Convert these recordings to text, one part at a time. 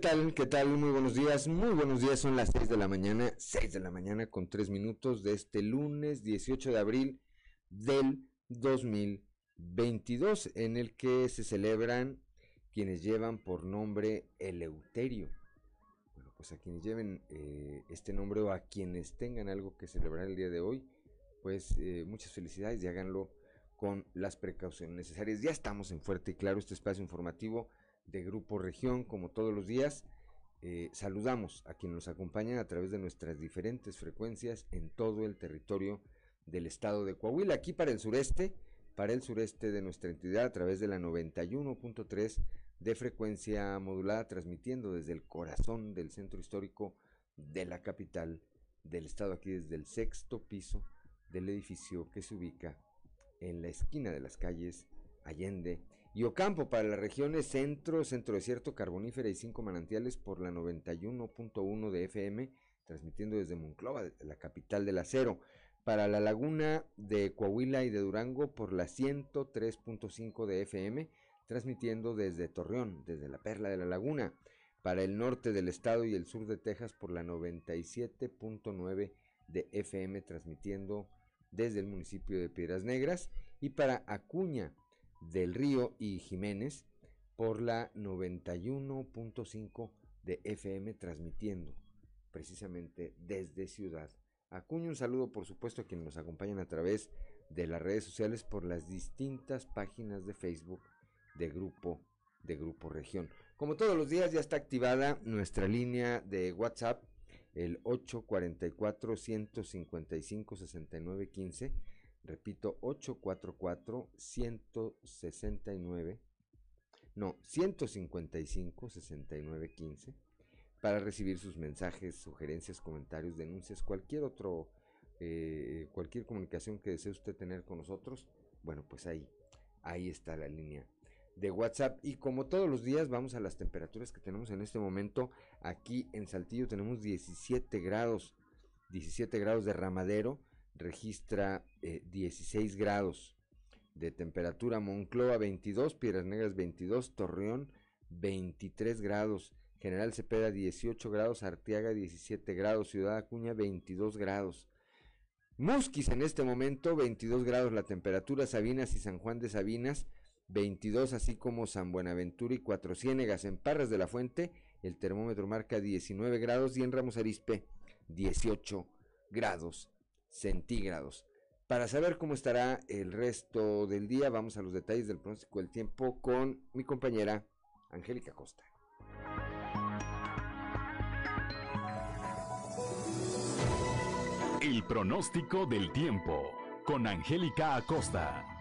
¿qué tal? ¿Qué tal? Muy buenos días. Muy buenos días. Son las 6 de la mañana, 6 de la mañana con 3 minutos de este lunes 18 de abril del 2022, en el que se celebran quienes llevan por nombre Eleuterio. Bueno, pues a quienes lleven eh, este nombre o a quienes tengan algo que celebrar el día de hoy, pues eh, muchas felicidades y háganlo con las precauciones necesarias. Ya estamos en Fuerte y Claro, este espacio informativo de Grupo Región, como todos los días. Eh, saludamos a quienes nos acompañan a través de nuestras diferentes frecuencias en todo el territorio del estado de Coahuila. Aquí para el sureste, para el sureste de nuestra entidad a través de la 91.3 de frecuencia modulada, transmitiendo desde el corazón del centro histórico de la capital del estado, aquí desde el sexto piso del edificio que se ubica en la esquina de las calles Allende y Ocampo para las regiones centro, centro desierto, carbonífera y cinco manantiales por la 91.1 de FM, transmitiendo desde Monclova, la capital del acero. Para la laguna de Coahuila y de Durango por la 103.5 de FM, transmitiendo desde Torreón, desde la perla de la laguna. Para el norte del estado y el sur de Texas por la 97.9 de FM, transmitiendo desde el municipio de Piedras Negras. Y para Acuña, del Río y Jiménez por la 91.5 de FM transmitiendo precisamente desde Ciudad Acuña. Un saludo por supuesto a quienes nos acompañan a través de las redes sociales por las distintas páginas de Facebook de Grupo de Grupo Región. Como todos los días ya está activada nuestra línea de WhatsApp el 844 155 6915 Repito, 844-169, no, 155-6915, para recibir sus mensajes, sugerencias, comentarios, denuncias, cualquier otro, eh, cualquier comunicación que desee usted tener con nosotros. Bueno, pues ahí, ahí está la línea de WhatsApp. Y como todos los días, vamos a las temperaturas que tenemos en este momento. Aquí en Saltillo tenemos 17 grados, 17 grados de ramadero registra 16 eh, grados de temperatura, Moncloa 22, Piedras Negras 22, Torreón 23 grados, General Cepeda 18 grados, Arteaga 17 grados, Ciudad Acuña 22 grados. Musquis en este momento 22 grados la temperatura, Sabinas y San Juan de Sabinas 22, así como San Buenaventura y Cuatro Ciénegas en Parras de la Fuente, el termómetro marca 19 grados y en Ramos Arispe 18 grados centígrados. Para saber cómo estará el resto del día, vamos a los detalles del pronóstico del tiempo con mi compañera Angélica Costa. El pronóstico del tiempo con Angélica Acosta.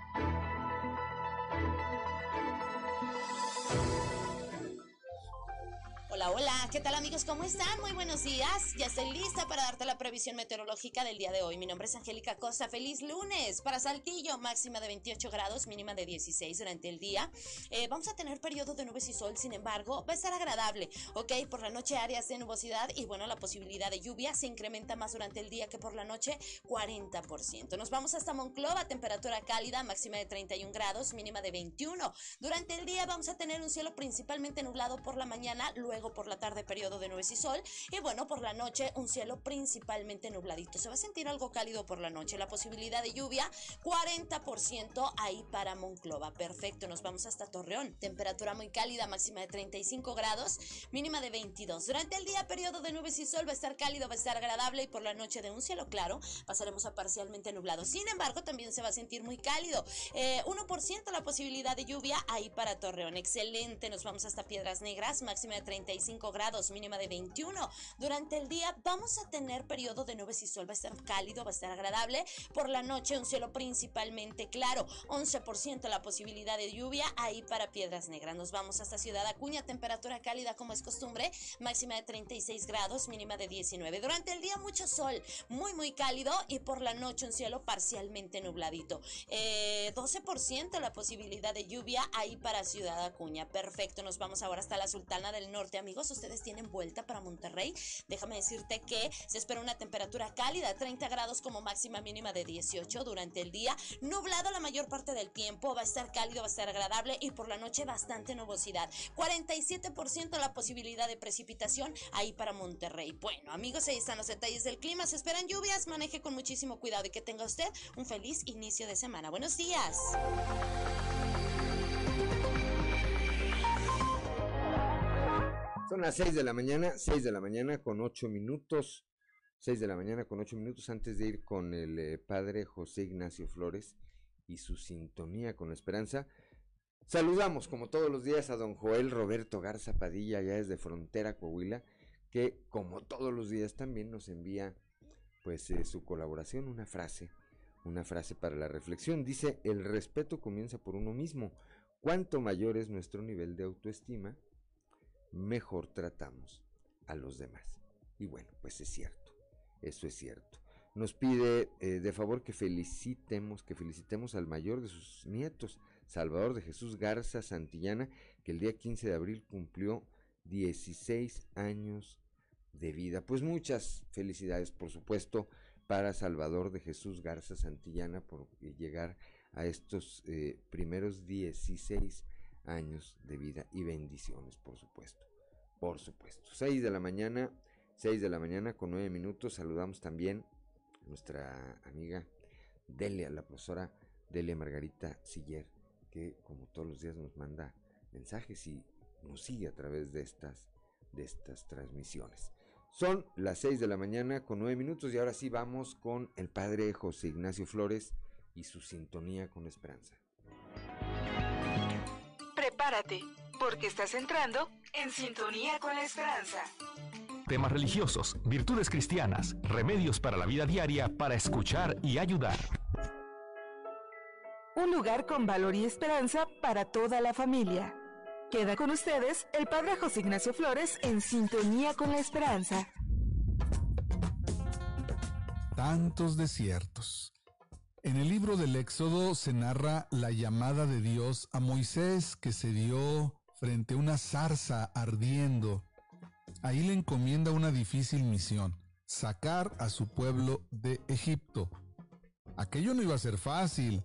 Hola, ¿qué tal amigos? ¿Cómo están? Muy buenos días. Ya estoy lista para darte la previsión meteorológica del día de hoy. Mi nombre es Angélica Costa. Feliz lunes. Para Saltillo, máxima de 28 grados, mínima de 16 durante el día. Eh, vamos a tener periodo de nubes y sol, sin embargo, va a estar agradable. Ok, por la noche áreas de nubosidad y bueno, la posibilidad de lluvia se incrementa más durante el día que por la noche, 40%. Nos vamos hasta Monclova, temperatura cálida, máxima de 31 grados, mínima de 21. Durante el día vamos a tener un cielo principalmente nublado por la mañana, luego por la tarde periodo de nubes y sol y bueno, por la noche un cielo principalmente nubladito. Se va a sentir algo cálido por la noche. La posibilidad de lluvia 40% ahí para Monclova. Perfecto, nos vamos hasta Torreón. Temperatura muy cálida, máxima de 35 grados, mínima de 22. Durante el día periodo de nubes y sol va a estar cálido, va a estar agradable y por la noche de un cielo claro pasaremos a parcialmente nublado. Sin embargo, también se va a sentir muy cálido. 1% eh, la posibilidad de lluvia ahí para Torreón. Excelente, nos vamos hasta Piedras Negras, máxima de 35 grados, mínima de 21. Durante el día vamos a tener periodo de nubes y sol, va a estar cálido, va a estar agradable. Por la noche un cielo principalmente claro, 11% la posibilidad de lluvia ahí para Piedras Negras. Nos vamos hasta Ciudad Acuña, temperatura cálida como es costumbre, máxima de 36 grados, mínima de 19. Durante el día mucho sol, muy muy cálido y por la noche un cielo parcialmente nubladito. 12% eh, la posibilidad de lluvia ahí para Ciudad Acuña. Perfecto, nos vamos ahora hasta la Sultana del Norte, amigos, ustedes tienen vuelta para Monterrey. Déjame decirte que se espera una temperatura cálida, 30 grados como máxima mínima de 18 durante el día. Nublado la mayor parte del tiempo, va a estar cálido, va a estar agradable y por la noche bastante nubosidad. 47% la posibilidad de precipitación ahí para Monterrey. Bueno, amigos, ahí están los detalles del clima. Se esperan lluvias, maneje con muchísimo cuidado y que tenga usted un feliz inicio de semana. Buenos días. Son las 6 de la mañana, 6 de la mañana con 8 minutos. 6 de la mañana con 8 minutos antes de ir con el eh, padre José Ignacio Flores y su sintonía con la esperanza. Saludamos como todos los días a don Joel Roberto Garza Padilla, ya desde Frontera Coahuila, que como todos los días también nos envía pues eh, su colaboración, una frase, una frase para la reflexión. Dice, el respeto comienza por uno mismo. Cuanto mayor es nuestro nivel de autoestima, mejor tratamos a los demás. Y bueno, pues es cierto, eso es cierto. Nos pide eh, de favor que felicitemos, que felicitemos al mayor de sus nietos, Salvador de Jesús Garza Santillana, que el día 15 de abril cumplió 16 años de vida. Pues muchas felicidades, por supuesto, para Salvador de Jesús Garza Santillana por llegar a estos eh, primeros 16 años de vida y bendiciones, por supuesto. Por supuesto. 6 de la mañana, 6 de la mañana con 9 minutos. Saludamos también a nuestra amiga Delia, la profesora Delia Margarita Siller, que como todos los días nos manda mensajes y nos sigue a través de estas, de estas transmisiones. Son las 6 de la mañana con 9 minutos y ahora sí vamos con el padre José Ignacio Flores y su sintonía con esperanza. Prepárate, porque estás entrando en sintonía con la esperanza. Temas religiosos, virtudes cristianas, remedios para la vida diaria para escuchar y ayudar. Un lugar con valor y esperanza para toda la familia. Queda con ustedes el Padre José Ignacio Flores en sintonía con la esperanza. Tantos desiertos, en el libro del Éxodo se narra la llamada de Dios a Moisés que se dio frente a una zarza ardiendo. Ahí le encomienda una difícil misión, sacar a su pueblo de Egipto. Aquello no iba a ser fácil.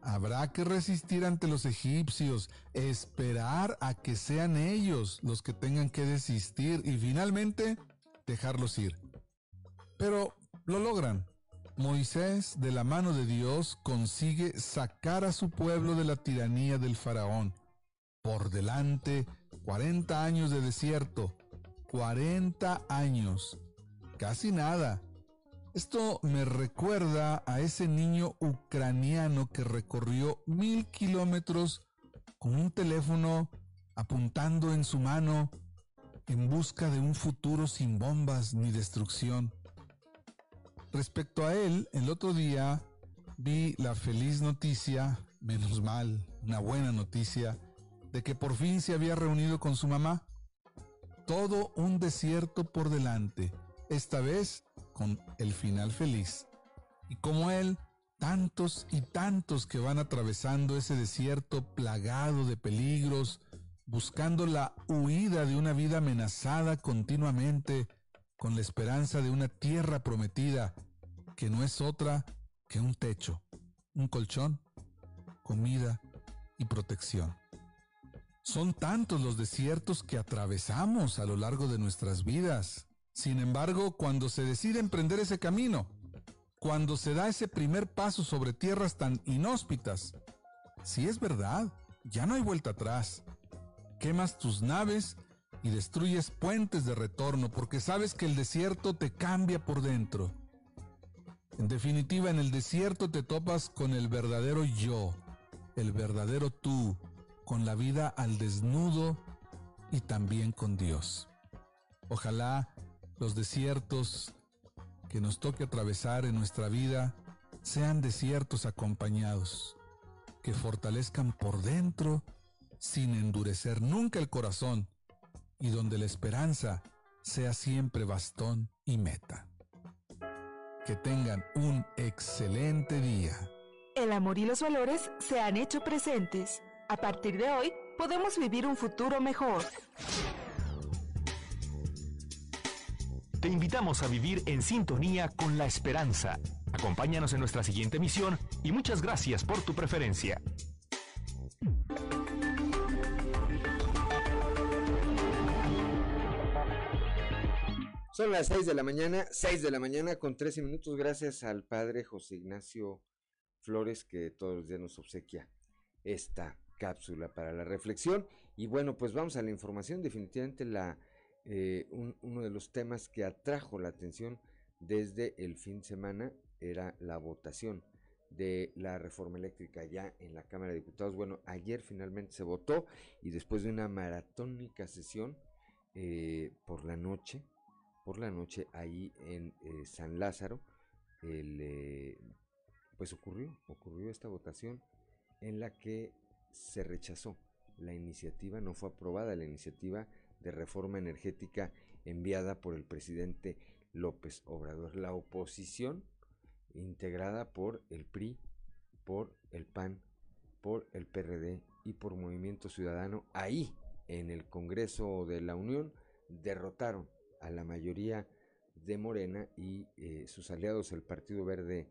Habrá que resistir ante los egipcios, esperar a que sean ellos los que tengan que desistir y finalmente dejarlos ir. Pero lo logran. Moisés, de la mano de Dios, consigue sacar a su pueblo de la tiranía del faraón. Por delante, 40 años de desierto. 40 años. Casi nada. Esto me recuerda a ese niño ucraniano que recorrió mil kilómetros con un teléfono apuntando en su mano en busca de un futuro sin bombas ni destrucción. Respecto a él, el otro día vi la feliz noticia, menos mal, una buena noticia, de que por fin se había reunido con su mamá. Todo un desierto por delante, esta vez con el final feliz. Y como él, tantos y tantos que van atravesando ese desierto plagado de peligros, buscando la huida de una vida amenazada continuamente, con la esperanza de una tierra prometida que no es otra que un techo, un colchón, comida y protección. Son tantos los desiertos que atravesamos a lo largo de nuestras vidas. Sin embargo, cuando se decide emprender ese camino, cuando se da ese primer paso sobre tierras tan inhóspitas, si es verdad, ya no hay vuelta atrás. Quemas tus naves y destruyes puentes de retorno porque sabes que el desierto te cambia por dentro. En definitiva, en el desierto te topas con el verdadero yo, el verdadero tú, con la vida al desnudo y también con Dios. Ojalá los desiertos que nos toque atravesar en nuestra vida sean desiertos acompañados, que fortalezcan por dentro sin endurecer nunca el corazón y donde la esperanza sea siempre bastón y meta. Que tengan un excelente día. El amor y los valores se han hecho presentes. A partir de hoy, podemos vivir un futuro mejor. te invitamos a vivir en sintonía con la esperanza. Acompáñanos en nuestra siguiente misión y muchas gracias por tu preferencia. Son las 6 de la mañana, 6 de la mañana con 13 minutos, gracias al padre José Ignacio Flores que todos los días nos obsequia esta cápsula para la reflexión. Y bueno, pues vamos a la información. Definitivamente la, eh, uno de los temas que atrajo la atención desde el fin de semana era la votación de la reforma eléctrica ya en la Cámara de Diputados. Bueno, ayer finalmente se votó y después de una maratónica sesión eh, por la noche, por la noche ahí en eh, San Lázaro, el, pues ocurrió, ocurrió esta votación en la que se rechazó la iniciativa, no fue aprobada la iniciativa de reforma energética enviada por el presidente López Obrador. La oposición, integrada por el PRI, por el PAN, por el PRD y por Movimiento Ciudadano, ahí en el Congreso de la Unión, derrotaron a la mayoría de Morena y eh, sus aliados, el Partido Verde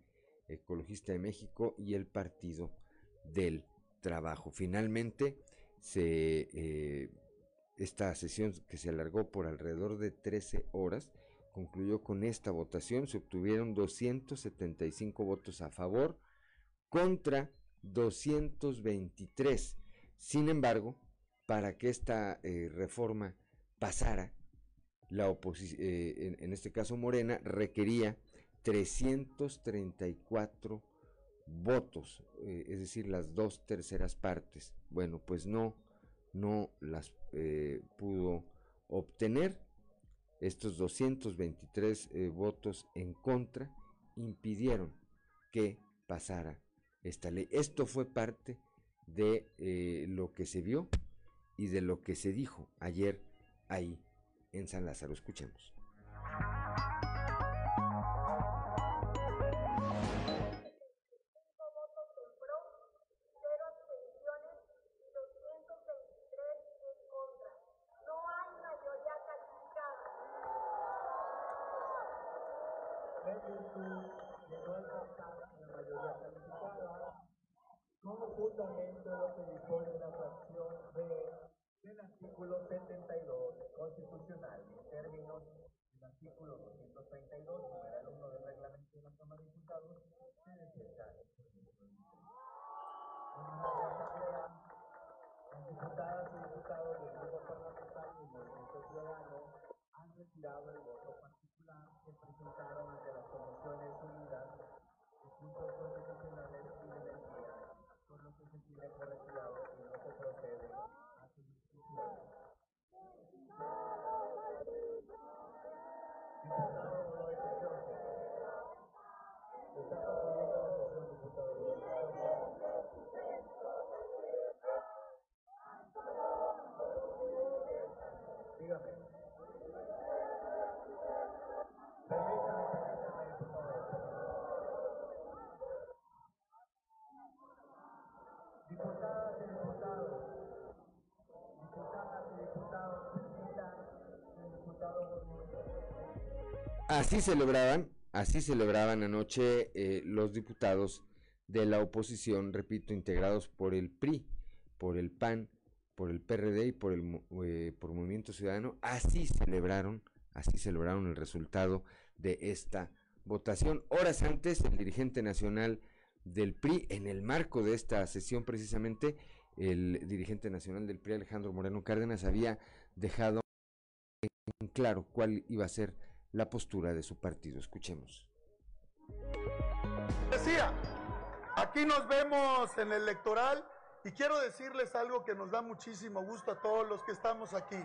Ecologista de México y el Partido del Trabajo. Finalmente, se, eh, esta sesión que se alargó por alrededor de 13 horas concluyó con esta votación. Se obtuvieron 275 votos a favor contra 223. Sin embargo, para que esta eh, reforma pasara, la oposición, eh, en, este caso Morena, requería 334 votos, eh, es decir, las dos terceras partes. Bueno, pues no, no las eh, pudo obtener. Estos 223 eh, votos en contra impidieron que pasara esta ley. Esto fue parte de lo que se vio y de lo que se dijo ayer ahí en San Lázaro. Escuchemos. Del artículo 232, numeral 1 del reglamento de la Cámara de Diputados, se desecha el las diputadas y diputados del grupo parlamentario y Movimiento Ciudadano han retirado el voto particular que presentaron Así celebraban, así celebraban anoche eh, los diputados de la oposición, repito, integrados por el PRI, por el PAN, por el PRD y por el eh, por Movimiento Ciudadano, así celebraron, así celebraron el resultado de esta votación. Horas antes, el dirigente nacional del PRI, en el marco de esta sesión precisamente, el dirigente nacional del PRI, Alejandro Moreno Cárdenas, había dejado en claro cuál iba a ser la postura de su partido. Escuchemos. Decía, aquí nos vemos en el electoral y quiero decirles algo que nos da muchísimo gusto a todos los que estamos aquí.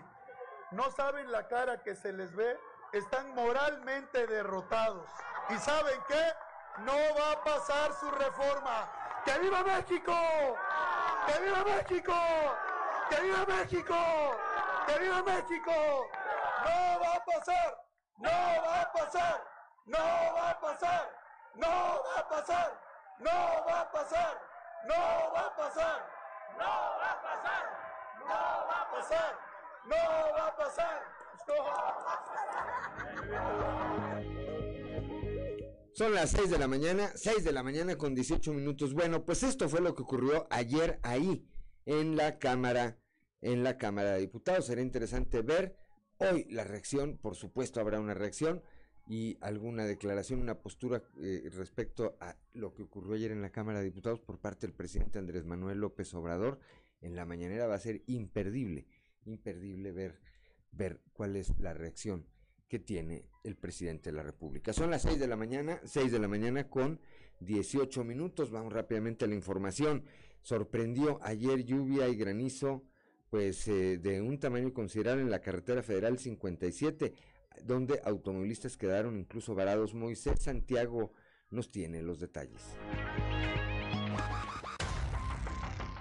No saben la cara que se les ve, están moralmente derrotados. ¿Y saben qué? No va a pasar su reforma. ¡Que viva México! ¡Que viva México! ¡Que viva México! ¡Que viva México! ¡No va a pasar! ¡No va a pasar! ¡No va a pasar! ¡No va a pasar! ¡No va a pasar! ¡No va a pasar! ¡No va a pasar! ¡No va a pasar! ¡No va a pasar! Son las 6 de la mañana, 6 de la mañana con 18 minutos. Bueno, pues esto fue lo que ocurrió ayer ahí en la Cámara, en la Cámara de Diputados. Será interesante ver hoy la reacción, por supuesto habrá una reacción y alguna declaración, una postura eh, respecto a lo que ocurrió ayer en la Cámara de Diputados por parte del presidente Andrés Manuel López Obrador. En la mañanera va a ser imperdible, imperdible ver, ver cuál es la reacción que tiene el presidente de la República. Son las 6 de la mañana, 6 de la mañana con 18 minutos. Vamos rápidamente a la información. Sorprendió ayer lluvia y granizo, pues eh, de un tamaño considerable en la carretera federal 57 donde automovilistas quedaron incluso varados. Moisés Santiago nos tiene los detalles.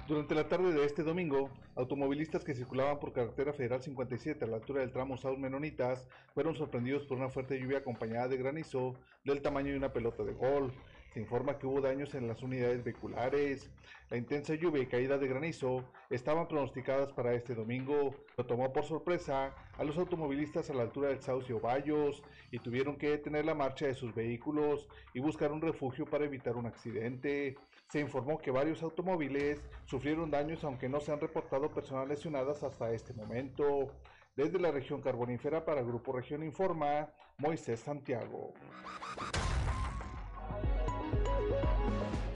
Durante la tarde de este domingo, automovilistas que circulaban por carretera federal 57 a la altura del tramo Saúl Menonitas fueron sorprendidos por una fuerte lluvia acompañada de granizo del tamaño de una pelota de golf. Se informa que hubo daños en las unidades vehiculares. La intensa lluvia y caída de granizo estaban pronosticadas para este domingo. Lo tomó por sorpresa a los automovilistas a la altura del Saucio Bayos y tuvieron que detener la marcha de sus vehículos y buscar un refugio para evitar un accidente. Se informó que varios automóviles sufrieron daños aunque no se han reportado personas lesionadas hasta este momento. Desde la región carbonífera para Grupo Región Informa, Moisés Santiago.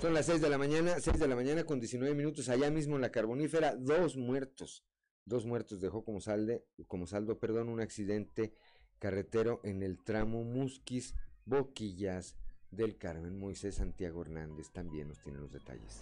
Son las 6 de la mañana, 6 de la mañana con 19 minutos, allá mismo en la carbonífera, dos muertos. Dos muertos dejó como, salde, como saldo perdón, un accidente carretero en el tramo Musquis, Boquillas del Carmen. Moisés Santiago Hernández también nos tiene los detalles.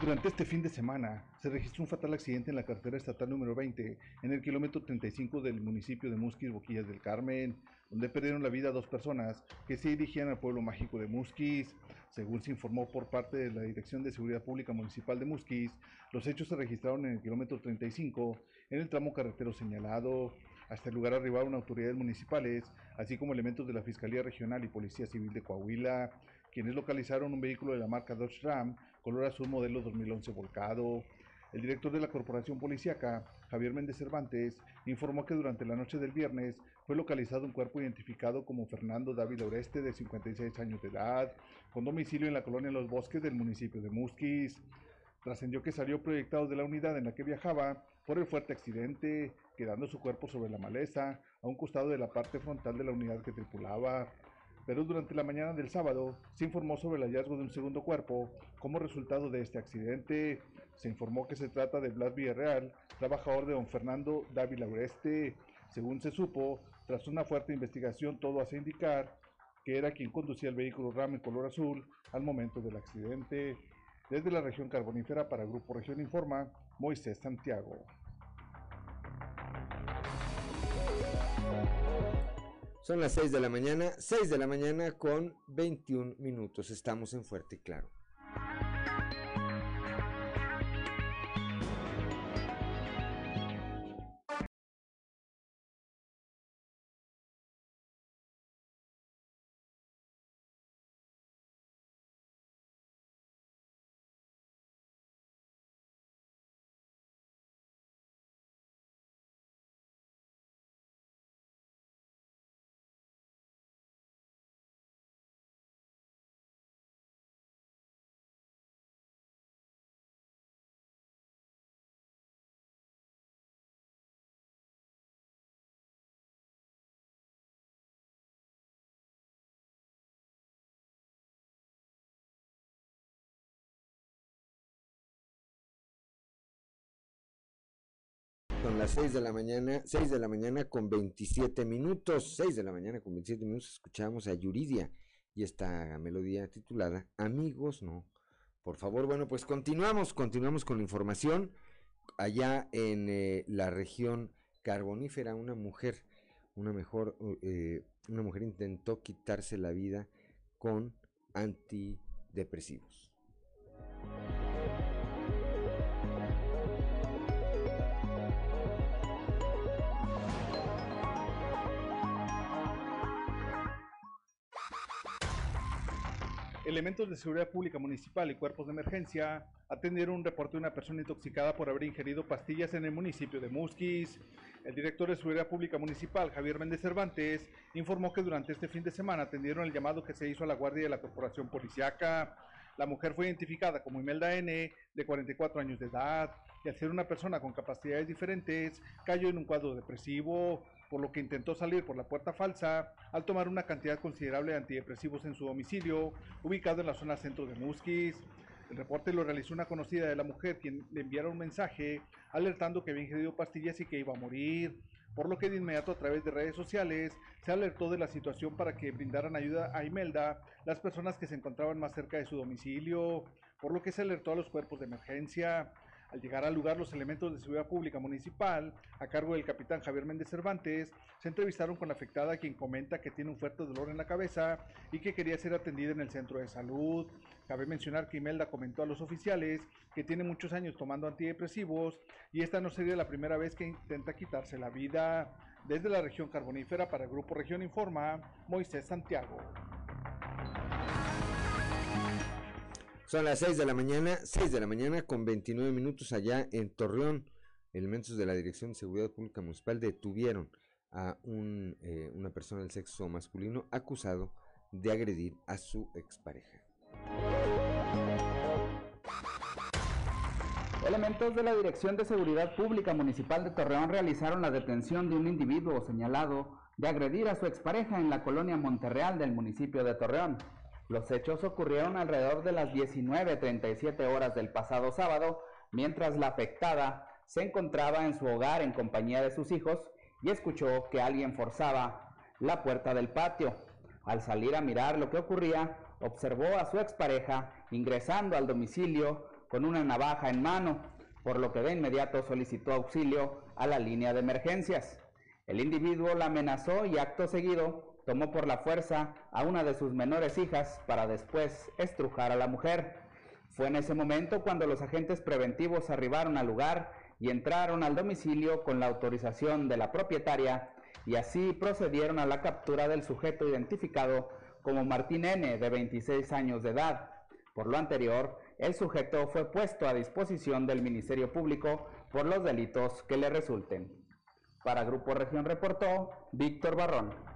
Durante este fin de semana se registró un fatal accidente en la carretera estatal número 20 en el kilómetro 35 del municipio de Musquis, Boquillas del Carmen, donde perdieron la vida dos personas que se dirigían al pueblo mágico de Musquis. Según se informó por parte de la Dirección de Seguridad Pública Municipal de Musquis, los hechos se registraron en el kilómetro 35 en el tramo carretero señalado. Hasta el lugar arribaron autoridades municipales, así como elementos de la Fiscalía Regional y Policía Civil de Coahuila, quienes localizaron un vehículo de la marca Dodge Ram color azul modelo 2011 volcado. El director de la Corporación Policiaca, Javier Méndez Cervantes, informó que durante la noche del viernes fue localizado un cuerpo identificado como Fernando David Oreste, de 56 años de edad, con domicilio en la colonia Los Bosques del municipio de Musquis. Trascendió que salió proyectado de la unidad en la que viajaba por el fuerte accidente, quedando su cuerpo sobre la maleza, a un costado de la parte frontal de la unidad que tripulaba pero durante la mañana del sábado se informó sobre el hallazgo de un segundo cuerpo como resultado de este accidente. Se informó que se trata de Blas Villarreal, trabajador de don Fernando Dávila Ureste. Según se supo, tras una fuerte investigación todo hace indicar que era quien conducía el vehículo RAM en color azul al momento del accidente. Desde la región carbonífera para Grupo Región Informa, Moisés Santiago. Son las 6 de la mañana, 6 de la mañana con 21 minutos. Estamos en Fuerte y Claro. Son las 6 de la mañana, 6 de la mañana con 27 minutos, 6 de la mañana con 27 minutos, escuchamos a Yuridia y esta melodía titulada Amigos No. Por favor, bueno, pues continuamos, continuamos con la información. Allá en eh, la región carbonífera, una mujer, una mejor, eh, una mujer intentó quitarse la vida con antidepresivos. Elementos de seguridad pública municipal y cuerpos de emergencia atendieron un reporte de una persona intoxicada por haber ingerido pastillas en el municipio de Musquis. El director de Seguridad Pública Municipal, Javier Méndez Cervantes, informó que durante este fin de semana atendieron el llamado que se hizo a la guardia de la Corporación Policiaca. La mujer fue identificada como Imelda N., de 44 años de edad, y al ser una persona con capacidades diferentes, cayó en un cuadro depresivo, por lo que intentó salir por la puerta falsa al tomar una cantidad considerable de antidepresivos en su domicilio, ubicado en la zona centro de Musquis. El reporte lo realizó una conocida de la mujer, quien le enviara un mensaje alertando que había ingerido pastillas y que iba a morir, por lo que de inmediato a través de redes sociales se alertó de la situación para que brindaran ayuda a Imelda las personas que se encontraban más cerca de su domicilio, por lo que se alertó a los cuerpos de emergencia. Al llegar al lugar, los elementos de seguridad pública municipal, a cargo del capitán Javier Méndez Cervantes, se entrevistaron con la afectada, quien comenta que tiene un fuerte dolor en la cabeza y que quería ser atendida en el centro de salud. Cabe mencionar que Imelda comentó a los oficiales que tiene muchos años tomando antidepresivos y esta no sería la primera vez que intenta quitarse la vida. Desde la región carbonífera para el Grupo Región Informa, Moisés Santiago. Son las 6 de la mañana, 6 de la mañana con 29 minutos allá en Torreón. Elementos de la Dirección de Seguridad Pública Municipal detuvieron a un, eh, una persona del sexo masculino acusado de agredir a su expareja. Elementos de la Dirección de Seguridad Pública Municipal de Torreón realizaron la detención de un individuo señalado de agredir a su expareja en la colonia Monterreal del municipio de Torreón. Los hechos ocurrieron alrededor de las 19.37 horas del pasado sábado, mientras la afectada se encontraba en su hogar en compañía de sus hijos y escuchó que alguien forzaba la puerta del patio. Al salir a mirar lo que ocurría, observó a su expareja ingresando al domicilio con una navaja en mano, por lo que de inmediato solicitó auxilio a la línea de emergencias. El individuo la amenazó y acto seguido tomó por la fuerza a una de sus menores hijas para después estrujar a la mujer. Fue en ese momento cuando los agentes preventivos arribaron al lugar y entraron al domicilio con la autorización de la propietaria y así procedieron a la captura del sujeto identificado como Martín N, de 26 años de edad. Por lo anterior, el sujeto fue puesto a disposición del Ministerio Público por los delitos que le resulten. Para Grupo Región reportó Víctor Barrón.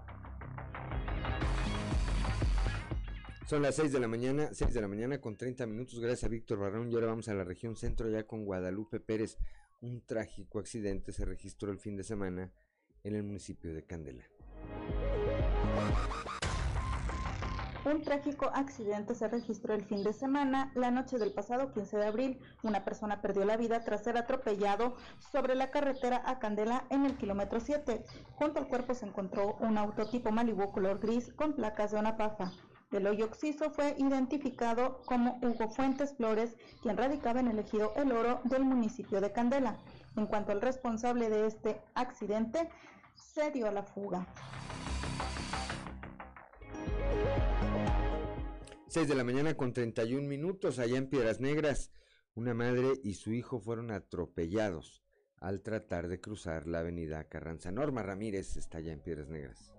Son las 6 de la mañana, 6 de la mañana con 30 minutos, gracias a Víctor Barrón. Y ahora vamos a la región centro, ya con Guadalupe Pérez. Un trágico accidente se registró el fin de semana en el municipio de Candela. Un trágico accidente se registró el fin de semana. La noche del pasado 15 de abril, una persona perdió la vida tras ser atropellado sobre la carretera a Candela en el kilómetro 7. Junto al cuerpo se encontró un autotipo Malibu color gris con placas de una pafa. El hoyo occiso fue identificado como Hugo Fuentes Flores, quien radicaba en el ejido El Oro del municipio de Candela. En cuanto al responsable de este accidente, se dio a la fuga. 6 de la mañana con 31 minutos allá en Piedras Negras. Una madre y su hijo fueron atropellados al tratar de cruzar la avenida Carranza. Norma Ramírez está allá en Piedras Negras.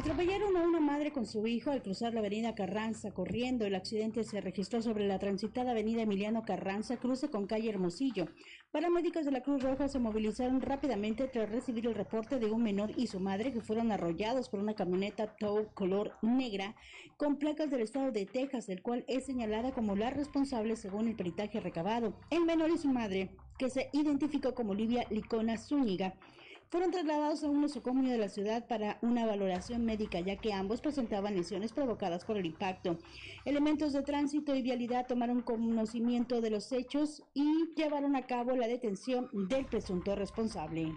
Atropellaron a una madre con su hijo al cruzar la avenida Carranza corriendo. El accidente se registró sobre la transitada avenida Emiliano Carranza, cruce con calle Hermosillo. Paramédicos de la Cruz Roja se movilizaron rápidamente tras recibir el reporte de un menor y su madre que fueron arrollados por una camioneta Tow color negra con placas del estado de Texas, el cual es señalada como la responsable según el peritaje recabado. El menor y su madre, que se identificó como Livia Licona Zúñiga, fueron trasladados a un nosocomio de la ciudad para una valoración médica, ya que ambos presentaban lesiones provocadas por el impacto. Elementos de tránsito y vialidad tomaron conocimiento de los hechos y llevaron a cabo la detención del presunto responsable.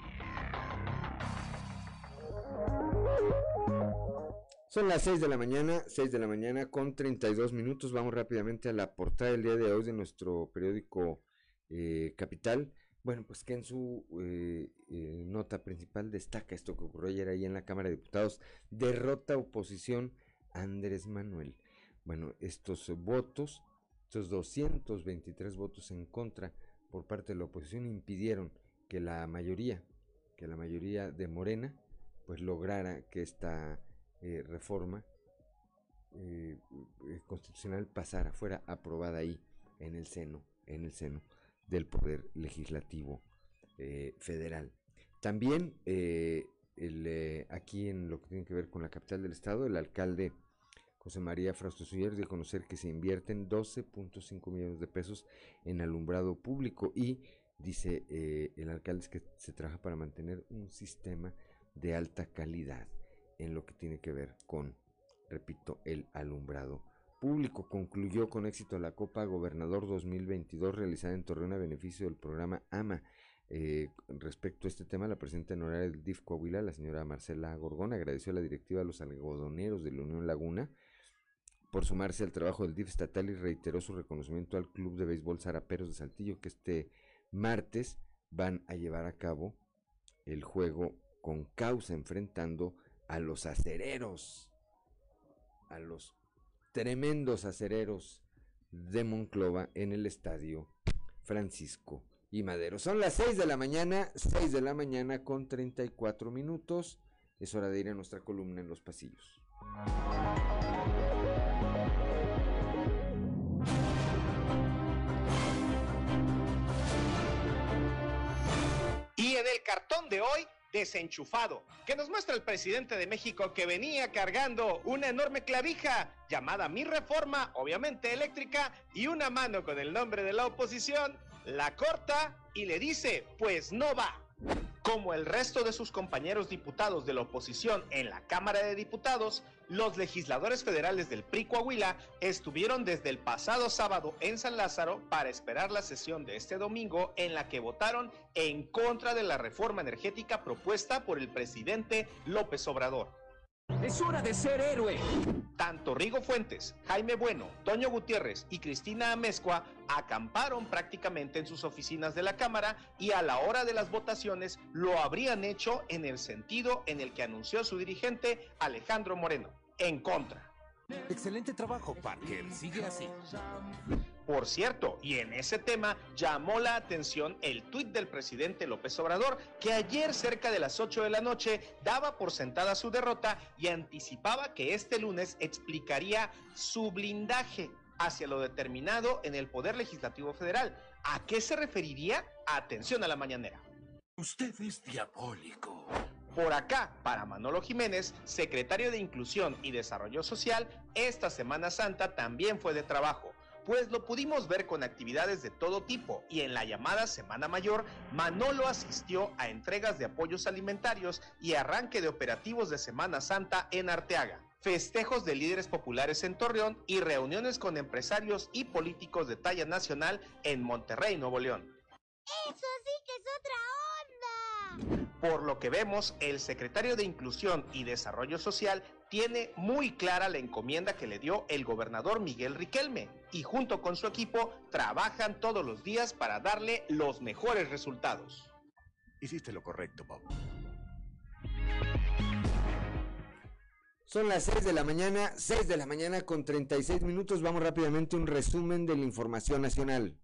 Son las 6 de la mañana, 6 de la mañana con 32 minutos. Vamos rápidamente a la portada del día de hoy de nuestro periódico eh, Capital. Bueno, pues que en su eh, eh, nota principal destaca esto que ocurrió ayer ahí en la Cámara de Diputados. Derrota oposición Andrés Manuel. Bueno, estos votos, estos 223 votos en contra por parte de la oposición impidieron que la mayoría, que la mayoría de Morena, pues lograra que esta eh, reforma eh, constitucional pasara, fuera aprobada ahí en el seno, en el seno del poder legislativo federal. También el, aquí en lo que tiene que ver con la capital del estado, el alcalde José María Frausto Suyer dio a conocer que se invierten 12.5 millones de pesos en alumbrado público y dice eh, el alcalde que se trabaja para mantener un sistema de alta calidad en lo que tiene que ver con, repito, el alumbrado público. Concluyó con éxito la Copa Gobernador 2022 realizada en Torreón a beneficio del programa AMA. Eh, respecto a este tema, la presidenta honoraria del DIF Coahuila, la señora Marcela Gorgón, agradeció a la directiva de los algodoneros de la Unión Laguna por sumarse al trabajo del DIF estatal y reiteró su reconocimiento al Club de Béisbol Zaraperos de Saltillo que este martes van a llevar a cabo el juego con causa enfrentando a los acereros, a los tremendos acereros de Monclova en el estadio Francisco y Madero. Son las 6 de la mañana, 6 de la mañana con 34 minutos. Es hora de ir a nuestra columna en los pasillos. Y en el cartón de hoy, desenchufado, que nos muestra el presidente de México que venía cargando una enorme clavija llamada Mi Reforma, obviamente eléctrica, y una mano con el nombre de la oposición, la corta y le dice, pues no va. Como el resto de sus compañeros diputados de la oposición en la Cámara de Diputados, los legisladores federales del PRI Coahuila estuvieron desde el pasado sábado en San Lázaro para esperar la sesión de este domingo en la que votaron en contra de la reforma energética propuesta por el presidente López Obrador. Es hora de ser héroe. Tanto Rigo Fuentes, Jaime Bueno, Toño Gutiérrez y Cristina Amezcua acamparon prácticamente en sus oficinas de la Cámara y a la hora de las votaciones lo habrían hecho en el sentido en el que anunció su dirigente Alejandro Moreno, en contra. Excelente trabajo, Parker. Sigue así. Por cierto, y en ese tema llamó la atención el tuit del presidente López Obrador, que ayer cerca de las 8 de la noche daba por sentada su derrota y anticipaba que este lunes explicaría su blindaje hacia lo determinado en el Poder Legislativo Federal. ¿A qué se referiría? Atención a la mañanera. Usted es diabólico. Por acá, para Manolo Jiménez, secretario de Inclusión y Desarrollo Social, esta Semana Santa también fue de trabajo pues lo pudimos ver con actividades de todo tipo y en la llamada Semana Mayor, Manolo asistió a entregas de apoyos alimentarios y arranque de operativos de Semana Santa en Arteaga, festejos de líderes populares en Torreón y reuniones con empresarios y políticos de talla nacional en Monterrey, Nuevo León. Eso sí que es otra. Por lo que vemos, el secretario de Inclusión y Desarrollo Social tiene muy clara la encomienda que le dio el gobernador Miguel Riquelme y junto con su equipo trabajan todos los días para darle los mejores resultados. Hiciste lo correcto, Bob. Son las 6 de la mañana, 6 de la mañana con 36 minutos. Vamos rápidamente a un resumen de la información nacional.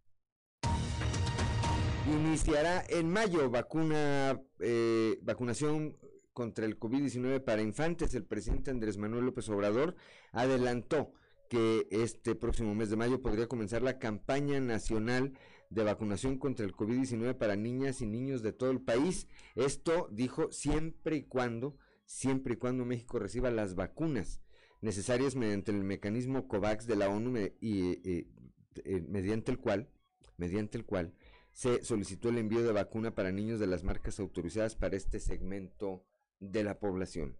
Iniciará en mayo vacuna, eh, vacunación contra el COVID-19 para infantes, el presidente Andrés Manuel López Obrador adelantó que este próximo mes de mayo podría comenzar la campaña nacional de vacunación contra el COVID-19 para niñas y niños de todo el país. Esto dijo siempre y cuando, siempre y cuando México reciba las vacunas necesarias mediante el mecanismo COVAX de la ONU y, eh, mediante el cual, mediante el cual se solicitó el envío de vacuna para niños de las marcas autorizadas para este segmento de la población.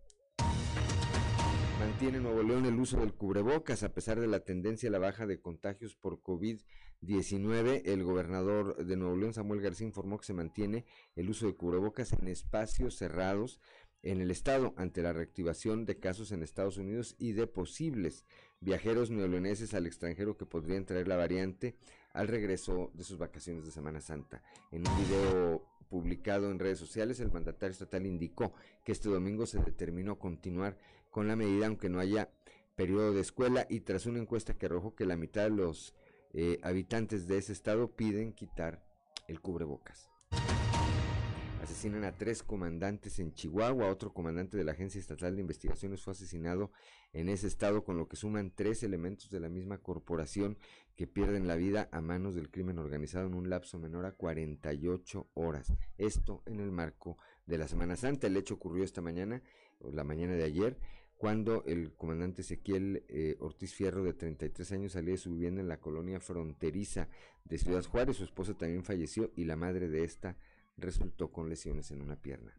Mantiene Nuevo León el uso del cubrebocas a pesar de la tendencia a la baja de contagios por COVID-19. El gobernador de Nuevo León, Samuel García, informó que se mantiene el uso de cubrebocas en espacios cerrados en el estado ante la reactivación de casos en Estados Unidos y de posibles viajeros neoleoneses al extranjero que podrían traer la variante al regreso de sus vacaciones de Semana Santa. En un video publicado en redes sociales, el mandatario estatal indicó que este domingo se determinó continuar con la medida aunque no haya periodo de escuela y tras una encuesta que arrojó que la mitad de los eh, habitantes de ese estado piden quitar el cubrebocas. Asesinan a tres comandantes en Chihuahua. Otro comandante de la Agencia Estatal de Investigaciones fue asesinado en ese estado, con lo que suman tres elementos de la misma corporación que pierden la vida a manos del crimen organizado en un lapso menor a 48 horas. Esto en el marco de la Semana Santa. El hecho ocurrió esta mañana, o la mañana de ayer, cuando el comandante Ezequiel eh, Ortiz Fierro, de 33 años, salía de su vivienda en la colonia fronteriza de Ciudad Juárez. Su esposa también falleció y la madre de esta resultó con lesiones en una pierna.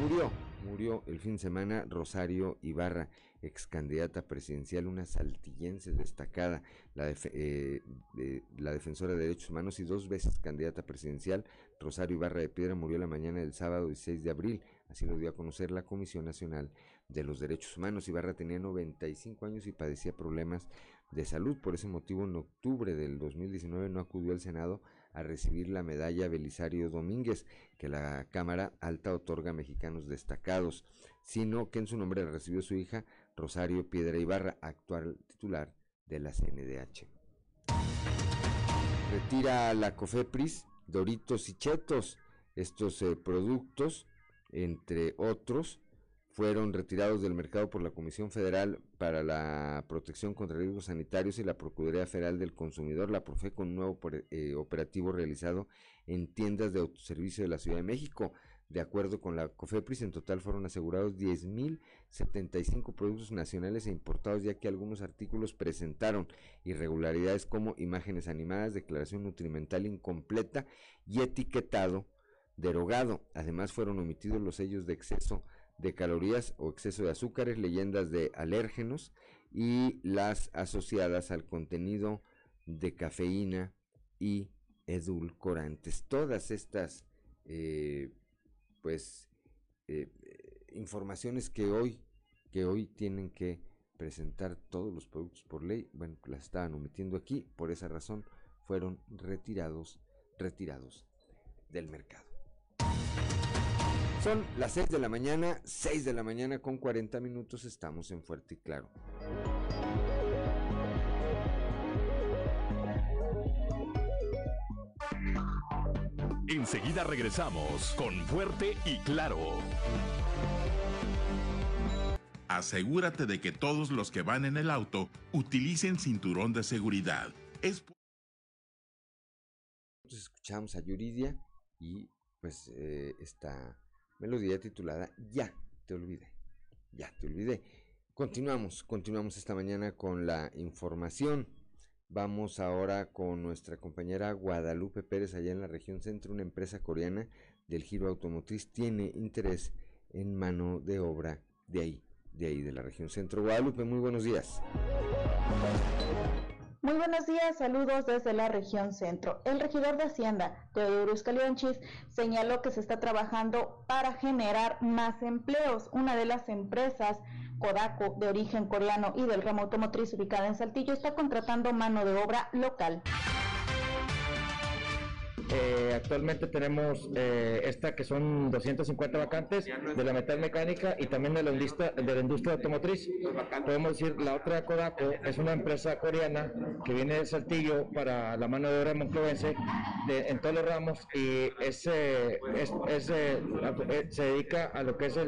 Murió, murió el fin de semana Rosario Ibarra, ex candidata presidencial, una saltillense destacada, la, eh, de, la defensora de derechos humanos y dos veces candidata presidencial. Rosario Ibarra de Piedra murió la mañana del sábado 16 de abril, así lo dio a conocer la Comisión Nacional de los Derechos Humanos. Ibarra tenía 95 años y padecía problemas de salud, por ese motivo en octubre del 2019 no acudió al Senado a recibir la medalla Belisario Domínguez, que la Cámara Alta otorga a mexicanos destacados, sino que en su nombre recibió su hija Rosario Piedra Ibarra, actual titular de la CNDH. Retira la COFEPRIS Doritos y Chetos. Estos eh, productos, entre otros, fueron retirados del mercado por la Comisión Federal para la Protección contra Riesgos Sanitarios y la Procuraduría Federal del Consumidor, la PROFE, con un nuevo eh, operativo realizado en tiendas de autoservicio de la Ciudad de México. De acuerdo con la COFEPRIS, en total fueron asegurados 10.075 productos nacionales e importados, ya que algunos artículos presentaron irregularidades como imágenes animadas, declaración nutrimental incompleta y etiquetado derogado. Además, fueron omitidos los sellos de exceso de calorías o exceso de azúcares, leyendas de alérgenos y las asociadas al contenido de cafeína y edulcorantes. Todas estas eh, pues eh, informaciones que hoy que hoy tienen que presentar todos los productos por ley, bueno, las estaban omitiendo aquí, por esa razón fueron retirados retirados del mercado. Son las 6 de la mañana, 6 de la mañana con 40 minutos, estamos en Fuerte y Claro. Enseguida regresamos con Fuerte y Claro. Asegúrate de que todos los que van en el auto utilicen cinturón de seguridad. Es... Escuchamos a Yuridia y pues eh, está melodía titulada Ya te olvidé. Ya te olvidé. Continuamos, continuamos esta mañana con la información. Vamos ahora con nuestra compañera Guadalupe Pérez allá en la región centro. Una empresa coreana del giro automotriz tiene interés en mano de obra de ahí, de ahí, de la región centro. Guadalupe, muy buenos días. Muy buenos días, saludos desde la región centro. El regidor de Hacienda, Teodoro Escalionchis, señaló que se está trabajando para generar más empleos. Una de las empresas, Kodaco, de origen coreano y del ramo automotriz ubicada en Saltillo, está contratando mano de obra local. Eh, actualmente tenemos eh, esta que son 250 vacantes de la metal mecánica y también de la de la industria automotriz. Podemos decir, la otra Kodako es una empresa coreana que viene de Saltillo para la mano de obra monclovense en todos los ramos y es, se dedica a lo que es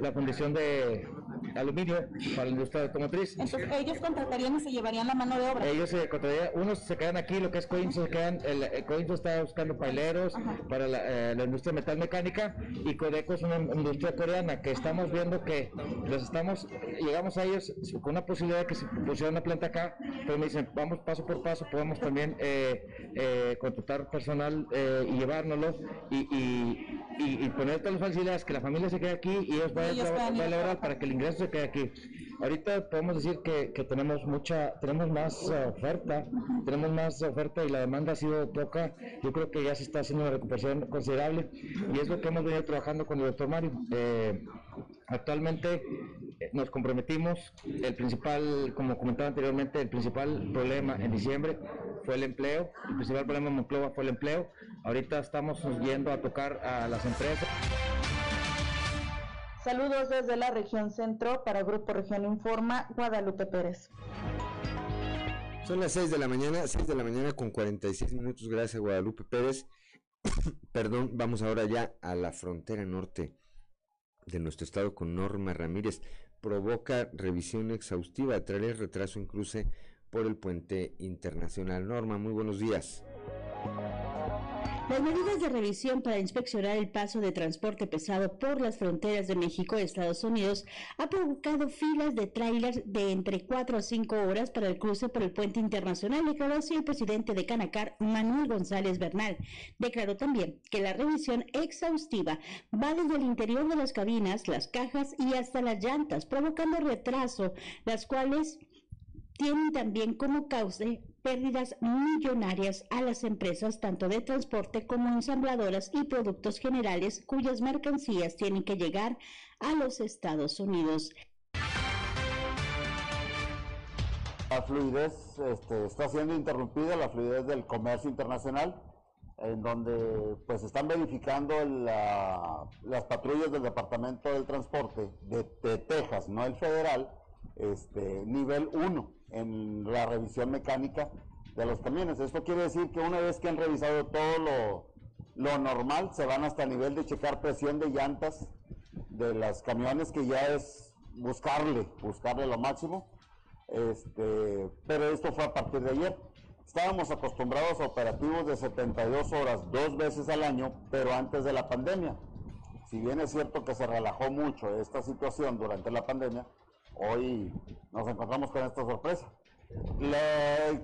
la fundición de aluminio para la industria automotriz. Entonces, ellos contratarían y se llevarían la mano de obra. Ellos se contratarían, unos se quedan aquí, lo que es Coinso, se quedan, el, el Coinso está buscando paileros para la, eh, la industria metal mecánica y Codeco es una industria coreana que estamos viendo que los estamos, llegamos a ellos con una posibilidad de que se pusiera una planta acá, pero me dicen, vamos paso por paso, podemos también eh, eh, contratar personal eh, y llevárnoslo y, y, y, y poner todas las facilidades, que la familia se quede aquí y ellos vayan a trabajar. para que el ingreso se quede aquí. Ahorita podemos decir que, que tenemos mucha, tenemos más eh, oferta, tenemos más oferta y la demanda ha sido poca. Yo creo que ya se está haciendo una recuperación considerable y es lo que hemos venido trabajando con el doctor Mario. Eh, actualmente eh, nos comprometimos, el principal, como comentaba anteriormente, el principal problema en diciembre fue el empleo, el principal problema en Monclova fue el empleo. Ahorita estamos yendo a tocar a las empresas. Saludos desde la región centro para Grupo Región Informa, Guadalupe Pérez. Son las 6 de la mañana, 6 de la mañana con 46 minutos, gracias Guadalupe Pérez. Perdón, vamos ahora ya a la frontera norte de nuestro estado con Norma Ramírez. Provoca revisión exhaustiva, trae retraso en cruce por el puente internacional. Norma, muy buenos días. Las medidas de revisión para inspeccionar el paso de transporte pesado por las fronteras de México y Estados Unidos ha provocado filas de trailers de entre 4 a 5 horas para el cruce por el puente internacional, declaró así el presidente de Canacar, Manuel González Bernal. Declaró también que la revisión exhaustiva va desde el interior de las cabinas, las cajas y hasta las llantas, provocando retraso, las cuales tienen también como causa pérdidas millonarias a las empresas tanto de transporte como ensambladoras y productos generales cuyas mercancías tienen que llegar a los Estados Unidos. La fluidez este, está siendo interrumpida, la fluidez del comercio internacional, en donde pues están verificando la- las patrullas del Departamento del Transporte de, de Texas, no el federal, este, nivel 1 en la revisión mecánica de los camiones. Esto quiere decir que una vez que han revisado todo lo, lo normal, se van hasta el nivel de checar presión de llantas de los camiones, que ya es buscarle, buscarle lo máximo. Este, pero esto fue a partir de ayer. Estábamos acostumbrados a operativos de 72 horas dos veces al año, pero antes de la pandemia. Si bien es cierto que se relajó mucho esta situación durante la pandemia, hoy nos encontramos con esta sorpresa.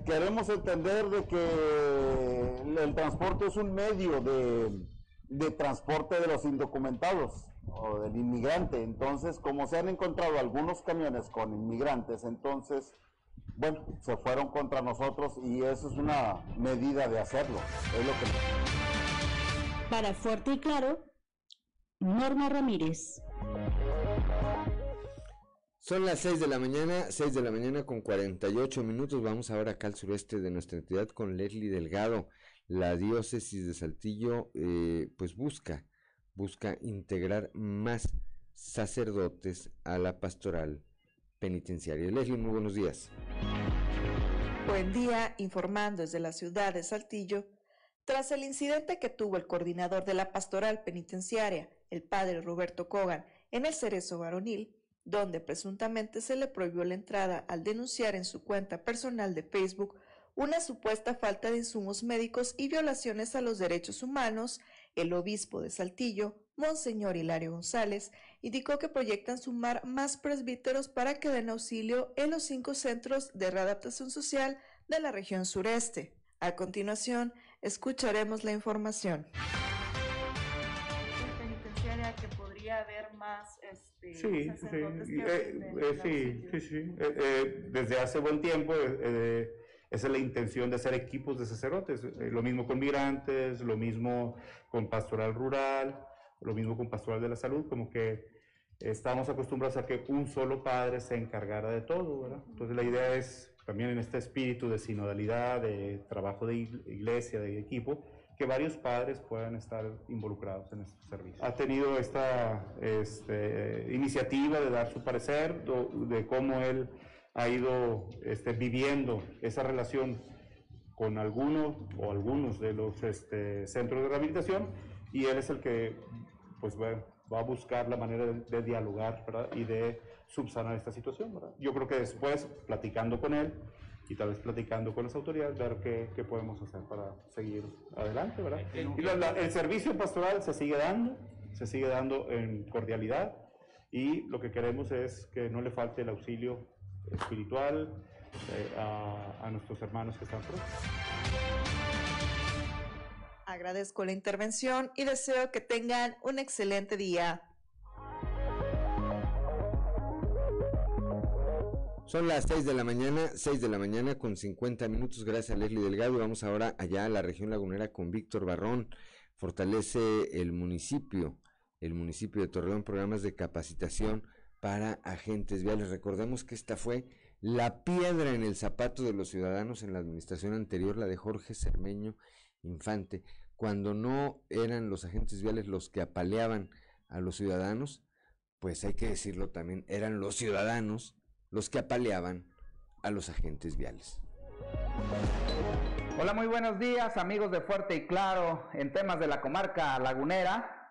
Queremos entender de que el transporte es un medio de, transporte de los indocumentados o del inmigrante. Entonces, como se han encontrado algunos camiones con inmigrantes, entonces, bueno, se fueron contra nosotros y eso es una medida de hacerlo. Para Fuerte y Claro, Norma Ramírez. Son las 6 de la mañana, 6 de la mañana con 48 minutos. Vamos ahora acá al sureste de nuestra entidad con Leslie Delgado. La diócesis de Saltillo eh, pues busca, busca integrar más sacerdotes a la pastoral penitenciaria. Leslie, muy buenos días. Buen día, informando desde la ciudad de Saltillo. Tras el incidente que tuvo el coordinador de la pastoral penitenciaria, el padre Roberto Cogan, en el cerezo varonil, donde presuntamente se le prohibió la entrada al denunciar en su cuenta personal de Facebook una supuesta falta de insumos médicos y violaciones a los derechos humanos, el obispo de Saltillo, Monseñor Hilario González, indicó que proyectan sumar más presbíteros para que den auxilio en los cinco centros de readaptación social de la región sureste. A continuación, escucharemos la información. Más este, Sí, sí, sacerdotes sí, que eh, sí, sí, sí. Eh, desde hace buen tiempo eh, eh, esa es la intención de hacer equipos de sacerdotes. Eh, lo mismo con migrantes, lo mismo con pastoral rural, lo mismo con pastoral de la salud, como que estamos acostumbrados a que un solo padre se encargara de todo, ¿verdad? Entonces la idea es también en este espíritu de sinodalidad, de trabajo de ig- iglesia, de equipo, que varios padres puedan estar involucrados en este servicio. Ha tenido esta este, iniciativa de dar su parecer de cómo él ha ido este, viviendo esa relación con alguno o algunos de los este, centros de rehabilitación y él es el que pues va, a buscar la manera de, dialogar y de subsanar esta situación. Yo creo que después, platicando con él y tal vez platicando con las autoridades, ver qué, qué podemos hacer para seguir adelante. ¿verdad? Y la- la- el servicio pastoral se sigue dando, se sigue dando en cordialidad y lo que queremos es que no le falte el auxilio espiritual eh, a, a nuestros hermanos que están próximos. Agradezco la intervención y deseo que tengan un excelente día. Son las 6 de la mañana, 6 de la mañana con 50 minutos. Gracias a Leslie Delgado. Vamos ahora allá a la región lagunera con Víctor Barrón. Fortalece el municipio, el municipio de Torreón, programas de capacitación para agentes viales. Recordemos que esta fue la piedra en el zapato de los ciudadanos en la administración anterior, la de Jorge Cermeño Infante, cuando no eran los agentes viales los que apaleaban a los ciudadanos, pues hay que decirlo también, eran los ciudadanos los que apaleaban a los agentes viales. Hola, muy buenos días amigos de Fuerte y Claro. En temas de la comarca lagunera,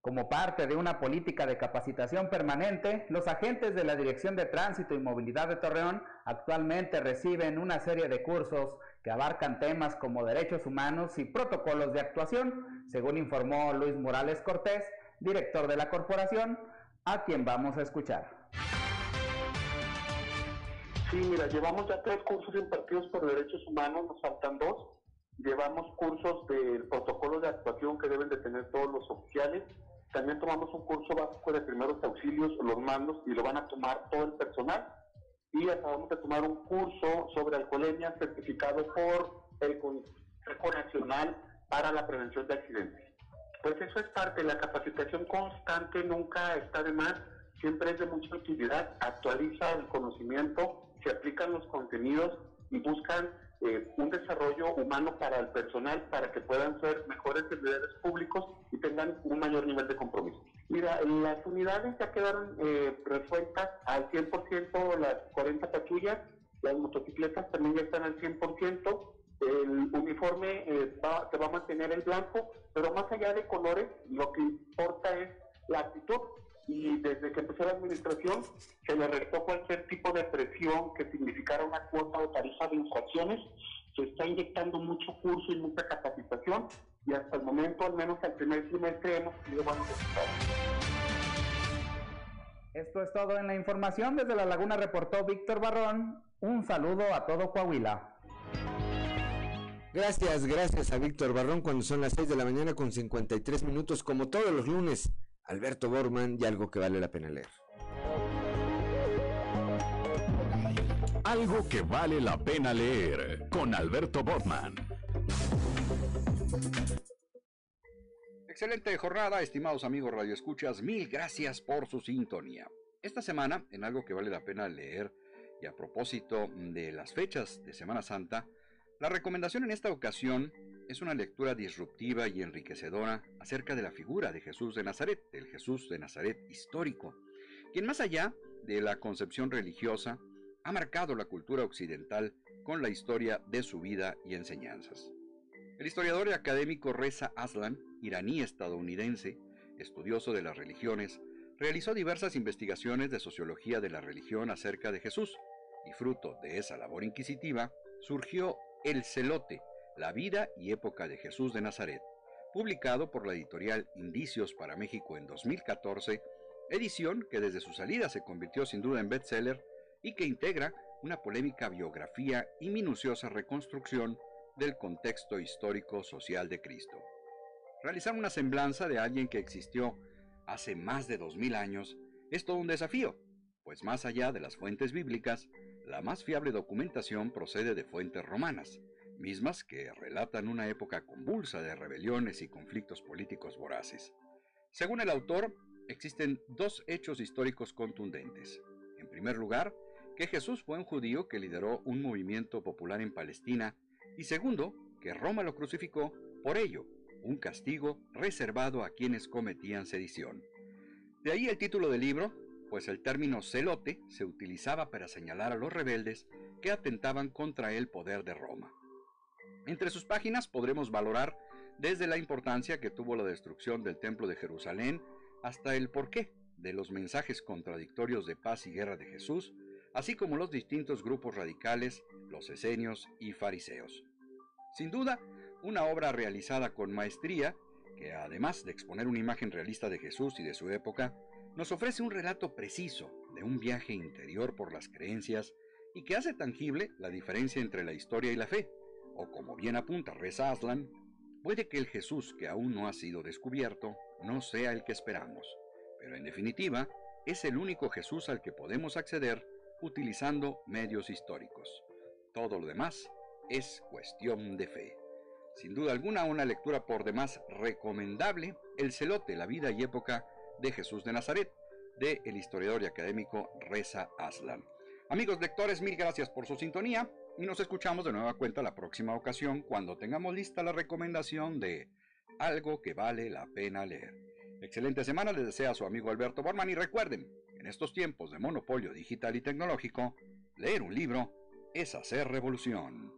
como parte de una política de capacitación permanente, los agentes de la Dirección de Tránsito y Movilidad de Torreón actualmente reciben una serie de cursos que abarcan temas como derechos humanos y protocolos de actuación, según informó Luis Morales Cortés, director de la corporación, a quien vamos a escuchar. Sí, mira, llevamos ya tres cursos impartidos por derechos humanos, nos faltan dos. Llevamos cursos del protocolo de actuación que deben de tener todos los oficiales. También tomamos un curso básico de primeros auxilios, los mandos, y lo van a tomar todo el personal. Y acabamos de tomar un curso sobre alcoholemia certificado por el Consejo Nacional para la Prevención de Accidentes. Pues eso es parte, la capacitación constante nunca está de más, siempre es de mucha utilidad, actualiza el conocimiento se aplican los contenidos y buscan eh, un desarrollo humano para el personal para que puedan ser mejores servidores públicos y tengan un mayor nivel de compromiso. Mira, las unidades ya quedaron eh, resueltas al 100%, las 40 patrullas, las motocicletas también ya están al 100%, el uniforme eh, va, se va a mantener en blanco, pero más allá de colores, lo que importa es la actitud y desde que empezó la administración se le restó cualquier tipo de presión que significara una cuota o tarifa de infracciones. Se está inyectando mucho curso y mucha capacitación y hasta el momento, al menos al primer trimestre, hemos tenido buenos resultados. Esto es todo en la información. Desde La Laguna reportó Víctor Barrón. Un saludo a todo Coahuila. Gracias, gracias a Víctor Barrón cuando son las 6 de la mañana con 53 minutos, como todos los lunes. Alberto Borman y algo que vale la pena leer. Algo que vale la pena leer con Alberto Borman. Excelente jornada, estimados amigos radioescuchas. Mil gracias por su sintonía. Esta semana, en algo que vale la pena leer, y a propósito de las fechas de Semana Santa, la recomendación en esta ocasión es una lectura disruptiva y enriquecedora acerca de la figura de Jesús de Nazaret, el Jesús de Nazaret histórico, quien más allá de la concepción religiosa, ha marcado la cultura occidental con la historia de su vida y enseñanzas. El historiador y académico Reza Aslan, iraní estadounidense, estudioso de las religiones, realizó diversas investigaciones de sociología de la religión acerca de Jesús, y fruto de esa labor inquisitiva, surgió el Celote, la vida y época de Jesús de Nazaret, publicado por la editorial Indicios para México en 2014, edición que desde su salida se convirtió sin duda en bestseller y que integra una polémica biografía y minuciosa reconstrucción del contexto histórico social de Cristo. Realizar una semblanza de alguien que existió hace más de dos mil años es todo un desafío, pues más allá de las fuentes bíblicas, la más fiable documentación procede de fuentes romanas, mismas que relatan una época convulsa de rebeliones y conflictos políticos voraces. Según el autor, existen dos hechos históricos contundentes. En primer lugar, que Jesús fue un judío que lideró un movimiento popular en Palestina, y segundo, que Roma lo crucificó por ello, un castigo reservado a quienes cometían sedición. De ahí el título del libro, pues el término celote se utilizaba para señalar a los rebeldes que atentaban contra el poder de Roma. Entre sus páginas podremos valorar desde la importancia que tuvo la destrucción del Templo de Jerusalén hasta el porqué de los mensajes contradictorios de paz y guerra de Jesús, así como los distintos grupos radicales, los esenios y fariseos. Sin duda, una obra realizada con maestría, que además de exponer una imagen realista de Jesús y de su época, nos ofrece un relato preciso de un viaje interior por las creencias y que hace tangible la diferencia entre la historia y la fe, o como bien apunta Reza Aslan, puede que el Jesús que aún no ha sido descubierto no sea el que esperamos, pero en definitiva es el único Jesús al que podemos acceder utilizando medios históricos. Todo lo demás es cuestión de fe. Sin duda alguna, una lectura por demás recomendable, El celote, la vida y época de Jesús de Nazaret, de el historiador y académico Reza Aslan. Amigos lectores, mil gracias por su sintonía y nos escuchamos de nueva cuenta la próxima ocasión cuando tengamos lista la recomendación de algo que vale la pena leer. Excelente semana les desea su amigo Alberto Borman y recuerden, en estos tiempos de monopolio digital y tecnológico, leer un libro es hacer revolución.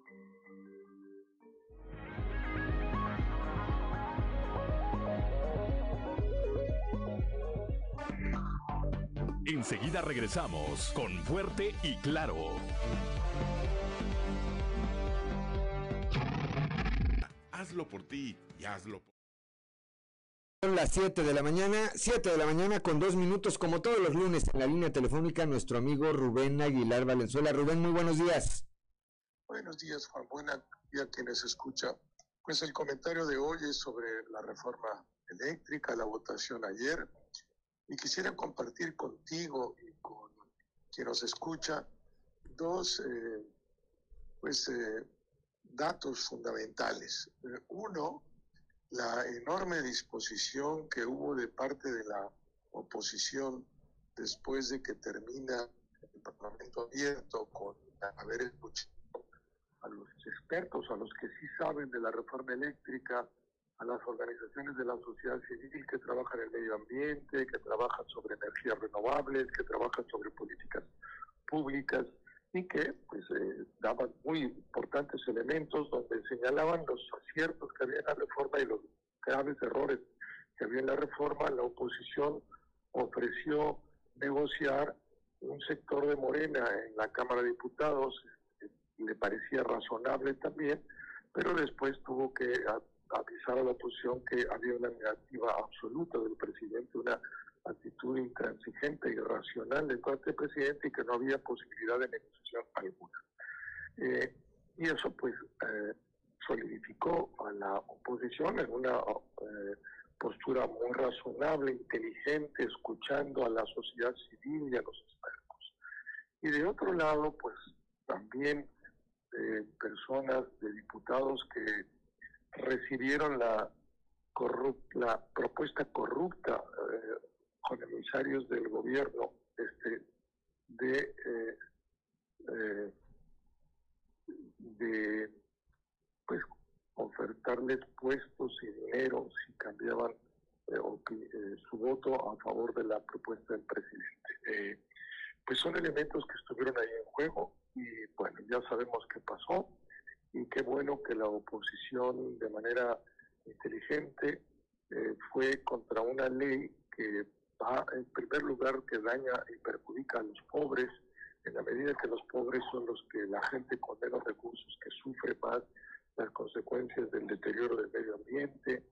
Enseguida regresamos con Fuerte y Claro. Hazlo por ti y hazlo por Son las 7 de la mañana, 7 de la mañana con dos minutos, como todos los lunes, en la línea telefónica, nuestro amigo Rubén Aguilar Valenzuela. Rubén, muy buenos días. Buenos días, Juan. Buenos días a quienes escuchan. Pues el comentario de hoy es sobre la reforma eléctrica, la votación ayer. Y quisiera compartir contigo y con quien nos escucha dos eh, pues, eh, datos fundamentales. Uno, la enorme disposición que hubo de parte de la oposición después de que termina el Parlamento abierto con haber escuchado a los expertos, a los que sí saben de la reforma eléctrica, a las organizaciones de la sociedad civil que trabajan en el medio ambiente, que trabajan sobre energías renovables, que trabajan sobre políticas públicas y que pues eh, daban muy importantes elementos donde señalaban los aciertos que había en la reforma y los graves errores que había en la reforma, la oposición ofreció negociar un sector de Morena en la Cámara de Diputados, eh, le parecía razonable también, pero después tuvo que avisar a la oposición que había una negativa absoluta del presidente, una actitud intransigente y irracional de parte del presidente y que no había posibilidad de negociación alguna. Eh, y eso pues eh, solidificó a la oposición en una eh, postura muy razonable, inteligente, escuchando a la sociedad civil y a los expertos. Y de otro lado, pues también personas de diputados que recibieron la, la propuesta corrupta eh, con emisarios del gobierno este, de, eh, eh, de pues, ofertarles puestos y dinero si cambiaban su voto a favor de la propuesta del presidente. pues son elementos que estuvieron ahí en juego y bueno, ya sabemos qué pasó y qué bueno que la oposición de manera inteligente eh, fue contra una ley que va, en primer lugar, que daña y perjudica a los pobres, en la medida que los pobres son los que la gente con menos recursos, que sufre más las consecuencias del deterioro del medio ambiente,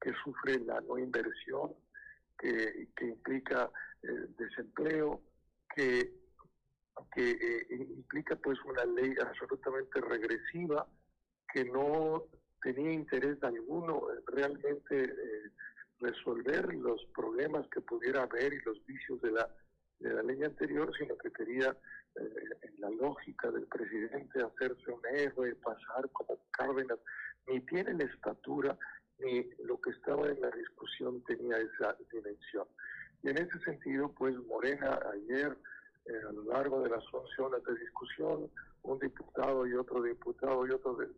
que sufre la no inversión, que, que implica eh, desempleo, que que eh, implica pues una ley absolutamente regresiva que no tenía interés alguno en realmente eh, resolver los problemas que pudiera haber y los vicios de la, de la ley anterior, sino que quería, eh, la lógica del presidente, hacerse un héroe, pasar como Cárdenas. Ni tiene la estatura, ni lo que estaba en la discusión tenía esa dimensión. Y en ese sentido, pues Morena ayer eh, a lo largo de las 11 horas de discusión, un diputado y otro diputado y otro, de,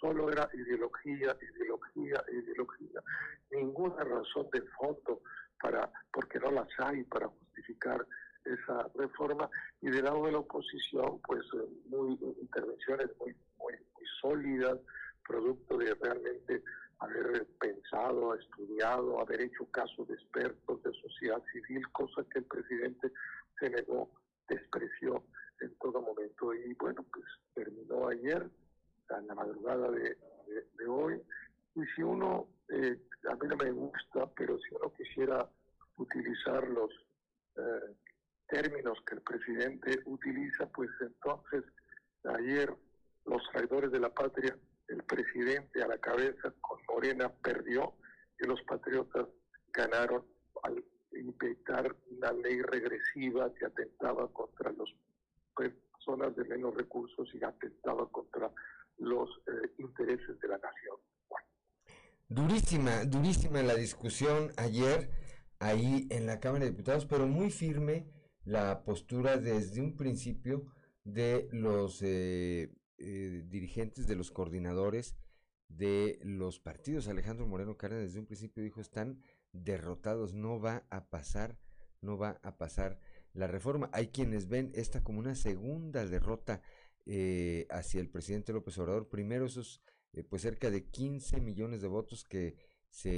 solo era ideología, ideología, ideología. Ninguna razón de fondo para, porque no las hay para justificar esa reforma. Y del lado de la oposición, pues eh, muy intervenciones muy, muy, sólidas, producto de realmente haber pensado, estudiado, haber hecho caso de expertos de sociedad civil, cosa que el presidente se negó, despreció en todo momento. Y bueno, pues terminó ayer, en la madrugada de, hoy. Y si uno, eh, a mí no me gusta, pero si uno quisiera utilizar los eh, términos que el presidente utiliza, pues entonces ayer los traidores de la patria, el presidente a la cabeza con Morena perdió y los patriotas ganaron al inventar una ley regresiva que atentaba contra las personas de menos recursos y atentaba contra los eh, intereses de la nación. Durísima, durísima la discusión ayer ahí en la Cámara de Diputados, pero muy firme la postura desde un principio de los eh, eh, dirigentes, de los coordinadores de los partidos. Alejandro Moreno Cárdenas desde un principio dijo están derrotados, no va a pasar, no va a pasar la reforma. Hay quienes ven esta como una segunda derrota eh, hacia el presidente López Obrador. Primero esos eh, pues cerca de 15 millones de votos que se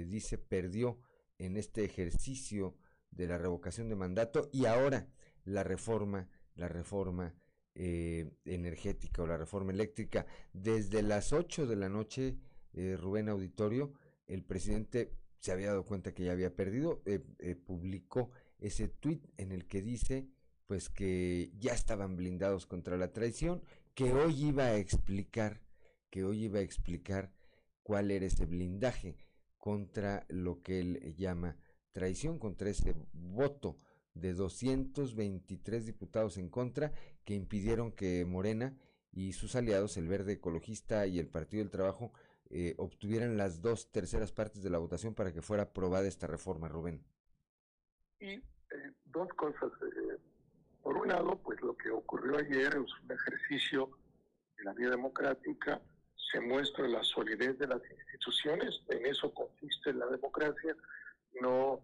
eh, dice perdió en este ejercicio de la revocación de mandato y ahora la reforma, la reforma eh, energética o la reforma eléctrica. Desde las 8 de la noche, Rubén Auditorio, el presidente se había dado cuenta que ya había perdido, eh, publicó ese tuit en el que dice pues que ya estaban blindados contra la traición, que hoy iba a explicar, que hoy iba a explicar cuál era ese blindaje contra lo que él llama traición, contra ese voto de 223 diputados en contra que impidieron que Morena y sus aliados, el Verde Ecologista y el Partido del Trabajo, eh, obtuvieran las dos terceras partes de la votación para que fuera aprobada esta reforma, Rubén. Y eh, dos cosas. Eh, por un lado, pues lo que ocurrió ayer es un ejercicio de la vida democrática, se muestra la solidez de las instituciones, en eso consiste la democracia, no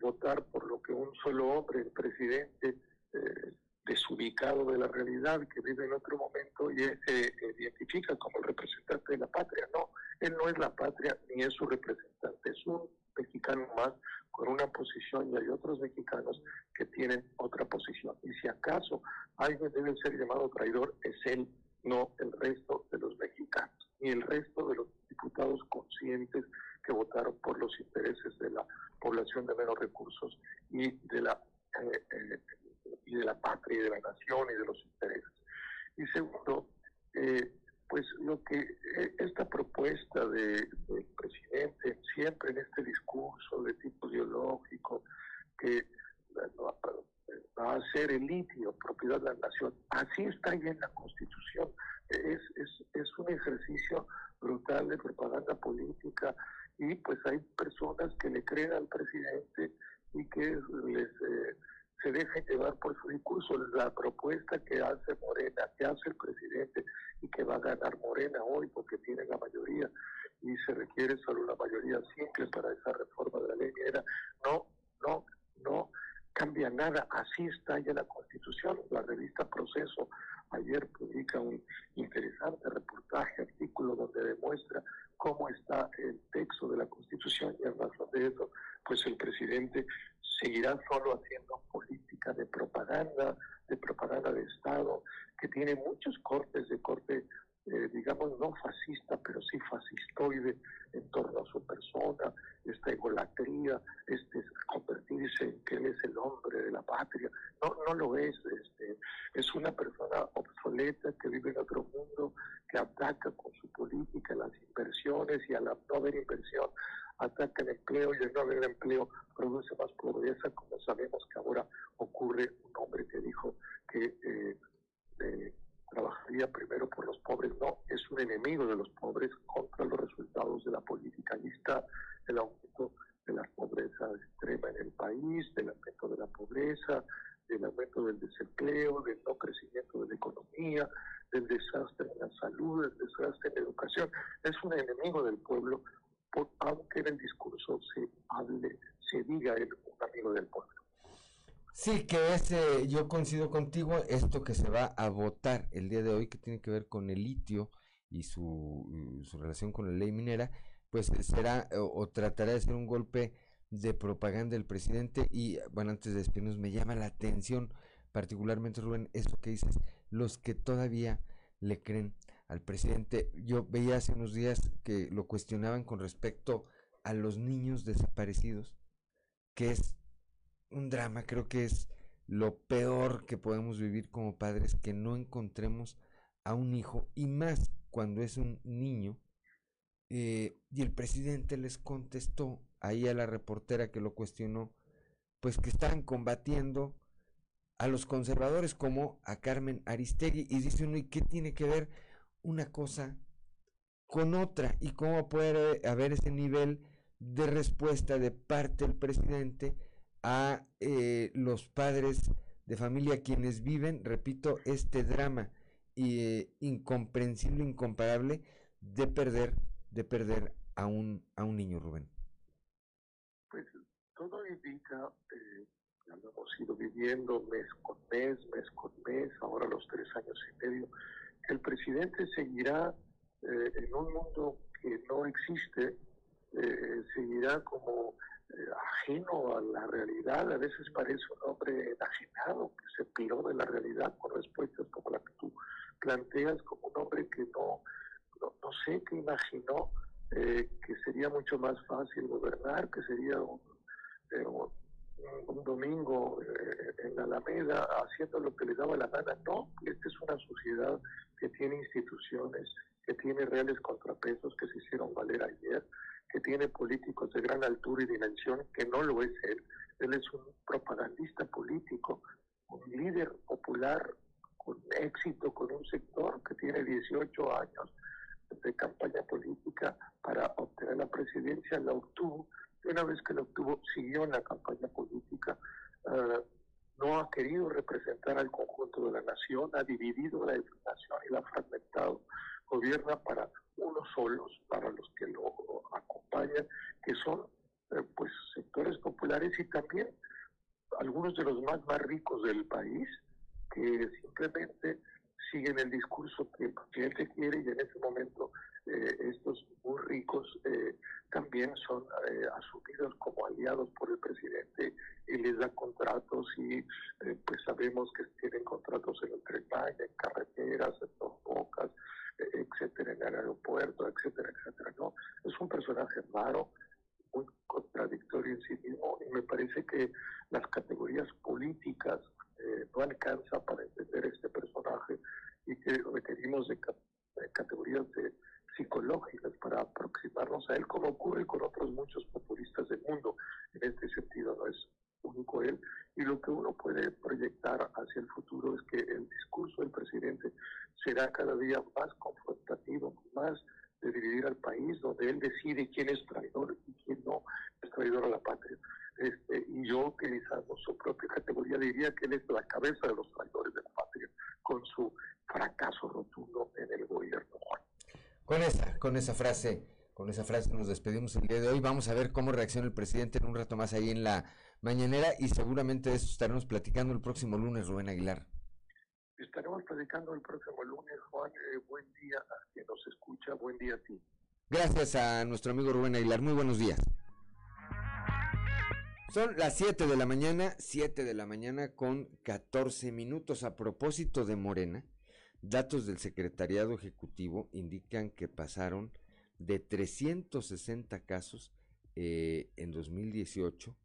votar por lo que un solo hombre, el presidente, eh, desubicado de la realidad, que vive en otro momento y se identifica como el representante de la patria. No, él no es la patria ni es su representante, es un mexicano más con una posición y hay otros mexicanos que tienen otra posición. Y si acaso alguien debe ser llamado traidor, es él, no el resto de los mexicanos, ni el resto de los diputados conscientes que votaron por los intereses de la población de menos recursos y de la eh, eh, y de la patria y de la nación y de los intereses. Y segundo, eh, pues lo que esta propuesta de, del presidente siempre en este discurso de tipo ideológico que va a ser el litio propiedad de la nación, así está ya en la Constitución. Es, es, es un ejercicio brutal de propaganda política y pues hay personas que le creen al presidente y que les eh, se dejan llevar por su discurso. La propuesta que hace Morena, que hace el presidente y que va a ganar Morena hoy porque tiene la mayoría y se requiere solo una mayoría simple para esa reforma de la ley era no, no, no cambia nada. Así está ya la Constitución. La revista Proceso ayer publica un interesante reportaje, artículo donde demuestra cómo está el texto de la Constitución y en razón de eso, pues el presidente seguirá solo haciendo política de propaganda, de propaganda de Estado, que tiene muchos cortes de corte eh, digamos, no fascista, pero sí fascistoide en torno a su persona, esta egolatría, este convertirse en que él es el hombre de la patria. No, no lo es, este, es una persona obsoleta que vive en otro mundo, que ataca con su política las inversiones y a la no haber inversión ataca el empleo y el no haber empleo produce más pobreza, como sabemos que ahora ocurre un hombre que dijo que eh, eh, trabajaría primero por los pobres, no, es un enemigo de los pobres contra los resultados de la política. Ahí el aumento de la pobreza extrema en el país, del aumento de la pobreza, del aumento del desempleo, del no crecimiento de la economía, del desastre en la salud, del desastre en la educación. Es un enemigo del pueblo, aunque en el discurso se hable, se diga él un amigo del pueblo. Sí, que es, eh, yo coincido contigo, esto que se va a votar el día de hoy, que tiene que ver con el litio y su, su relación con la ley minera, pues será o, tratará de ser un golpe de propaganda del presidente y, bueno, antes de despedirnos, me llama la atención particularmente, Rubén, eso que dices, los que todavía le creen al presidente. Yo veía hace unos días que lo cuestionaban con respecto a los niños desaparecidos, que es un drama, creo que es lo peor que podemos vivir como padres, que no encontremos a un hijo, y más cuando es un niño. Eh, y el presidente les contestó ahí a la reportera que lo cuestionó, pues que estaban combatiendo a los conservadores como a Carmen Aristegui. Y dice uno, ¿y qué tiene que ver una cosa con otra? ¿Y cómo puede haber ese nivel de respuesta de parte del presidente? A eh, los padres de familia quienes viven, repito, este drama eh, incomprensible, incomparable de perder, de perder a un, a un niño, Rubén. Pues todo indica, eh, ya lo hemos ido viviendo mes con mes, mes con mes, ahora los tres años y medio, que el presidente seguirá en un mundo que no existe, seguirá como ajeno a la realidad, a veces parece un hombre enajenado, que se piró de la realidad con respuestas como la que tú planteas, como un hombre que no, no, no sé, que imaginó eh, que sería mucho más fácil gobernar, que sería un, eh, domingo eh, en la Alameda haciendo lo que le daba la gana. No, esta es una sociedad que tiene instituciones, que tiene reales contrapesos que se hicieron valer ayer, que tiene políticos de gran altura y dimensión, que no lo es él. Él es un propagandista político, un líder popular con éxito, con un sector que tiene 18 años de campaña política para obtener la presidencia, la obtuvo. Y una vez que la obtuvo, siguió en la campaña política. Uh, no ha querido representar al conjunto de la nación, ha dividido la nación y la ha fragmentado. Gobierna para unos solos, para los que lo acompañan, que son eh, pues sectores populares y también algunos de los más, más ricos del país, que simplemente siguen el discurso que el presidente quiere y en ese momento eh, estos muy ricos eh, también son eh, asumidos como aliados por el presidente y les da contratos y eh, pues sabemos que tienen contratos en el Tren en carreteras, en dos bocas, eh, etcétera, en el aeropuerto, etcétera, etcétera, ¿no? Es un personaje raro, muy contradictorio en sí mismo y me parece que las categorías políticas eh, no alcanza para entender este personaje y que requerimos de, de categorías de psicológicas para aproximarnos a él, como ocurre con otros muchos populistas del mundo. En este sentido no es único él. Y lo que uno puede proyectar hacia el futuro es que el discurso del presidente será cada día más confrontativo, más de dividir al país, donde él decide quién es traidor y quién no es traidor a la patria. Yo, utilizando su propia categoría, diría que él es la cabeza de los traidores de la patria, con su fracaso rotundo en el gobierno, Juan. Con esa, con esa frase, con esa frase nos despedimos el día de hoy. Vamos a ver cómo reacciona el presidente en un rato más ahí en la mañanera y seguramente de eso estaremos platicando el próximo lunes, Rubén Aguilar. Estaremos platicando el próximo lunes, Juan. Eh, buen día a quien nos escucha, buen día a ti. Gracias a nuestro amigo Rubén Aguilar. Muy buenos días. Son las 7 de la mañana, 7 de la mañana con 14 minutos. A propósito de Morena, datos del Secretariado Ejecutivo indican que pasaron de 360 casos eh, en 2018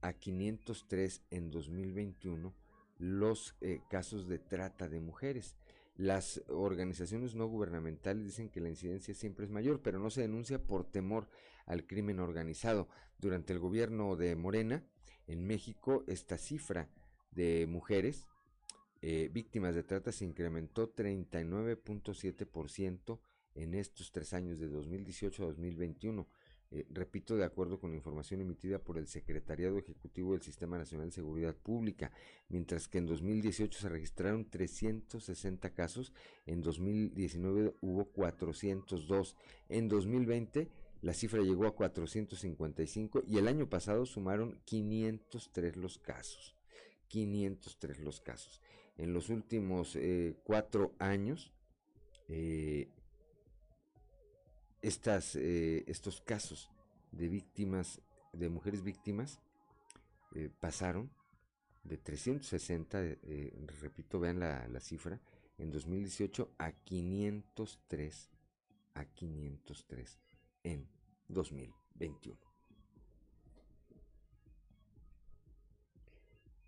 a 503 en 2021 los eh, casos de trata de mujeres. Las organizaciones no gubernamentales dicen que la incidencia siempre es mayor, pero no se denuncia por temor al crimen organizado. Durante el gobierno de Morena, en México, esta cifra de mujeres eh, víctimas de trata se incrementó 39.7% en estos tres años de 2018 a 2021. Eh, repito, de acuerdo con la información emitida por el Secretariado Ejecutivo del Sistema Nacional de Seguridad Pública, mientras que en 2018 se registraron 360 casos, en 2019 hubo 402, en 2020 la cifra llegó a 455 y el año pasado sumaron 503 los casos. 503 los casos. En los últimos eh, cuatro años, eh, estas, eh, estos casos de víctimas, de mujeres víctimas, eh, pasaron de 360, eh, repito, vean la, la, cifra, en 2018 a 503, a 503 en 2021.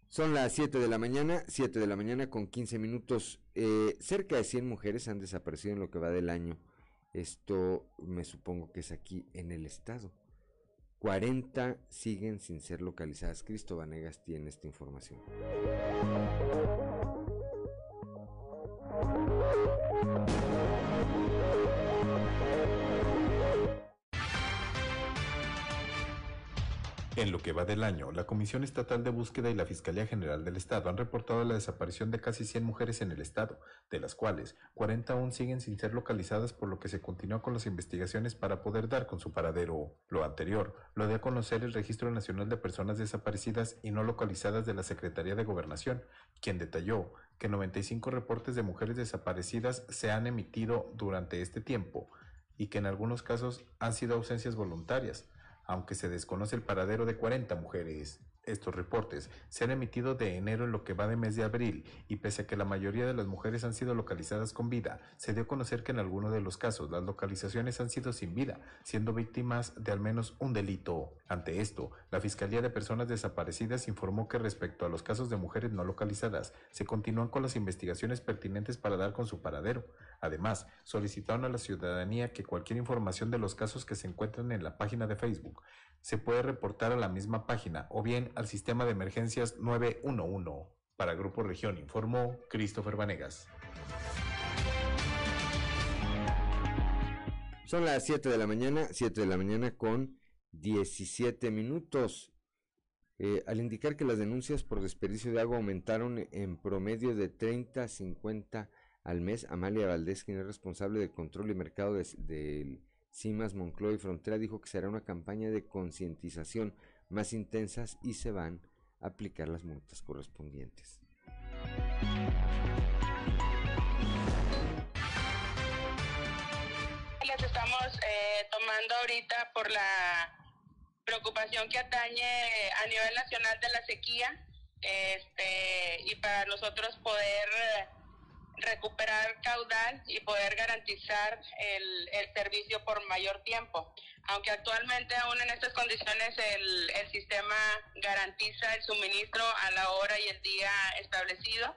Son las 7 de la mañana, 7 de la mañana con 15 minutos. cerca de 100 mujeres han desaparecido en lo que va del año esto me supongo que es aquí en el estado. 40 siguen sin ser localizadas. Cristo Vanegas tiene esta información. En lo que va del año, la Comisión Estatal de Búsqueda y la Fiscalía General del Estado han reportado la desaparición de casi 100 mujeres en el Estado, de las cuales 40 aún siguen sin ser localizadas, por lo que se continúa con las investigaciones para poder dar con su paradero. Lo anterior lo dio a conocer el Registro Nacional de Personas Desaparecidas y No Localizadas de la Secretaría de Gobernación, quien detalló que 95 reportes de mujeres desaparecidas se han emitido durante este tiempo y que en algunos casos han sido ausencias voluntarias aunque se desconoce el paradero de 40 mujeres. Estos reportes se han emitido de enero en lo que va de mes de abril y pese a que la mayoría de las mujeres han sido localizadas con vida, se dio a conocer que en algunos de los casos las localizaciones han sido sin vida, siendo víctimas de al menos un delito. Ante esto, la Fiscalía de Personas Desaparecidas informó que respecto a los casos de mujeres no localizadas, se continúan con las investigaciones pertinentes para dar con su paradero. Además, solicitaron a la ciudadanía que cualquier información de los casos que se encuentran en la página de Facebook se puede reportar a la misma página o bien al sistema de emergencias 911. Para Grupo Región informó Christopher Vanegas. Son las 7 de la mañana, 7 de la mañana con 17 minutos. Eh, al indicar que las denuncias por desperdicio de agua aumentaron en promedio de 30 a 50 al mes, Amalia Valdés, quien es responsable de control y mercado del CIMAS, Moncloa y Frontera dijo que será una campaña de concientización más intensas y se van a aplicar las multas correspondientes. Las estamos eh, tomando ahorita por la preocupación que atañe a nivel nacional de la sequía este, y para nosotros poder recuperar caudal y poder garantizar el, el, servicio por mayor tiempo. Aunque actualmente aún en estas condiciones el, el sistema garantiza el suministro a la hora y el día establecido,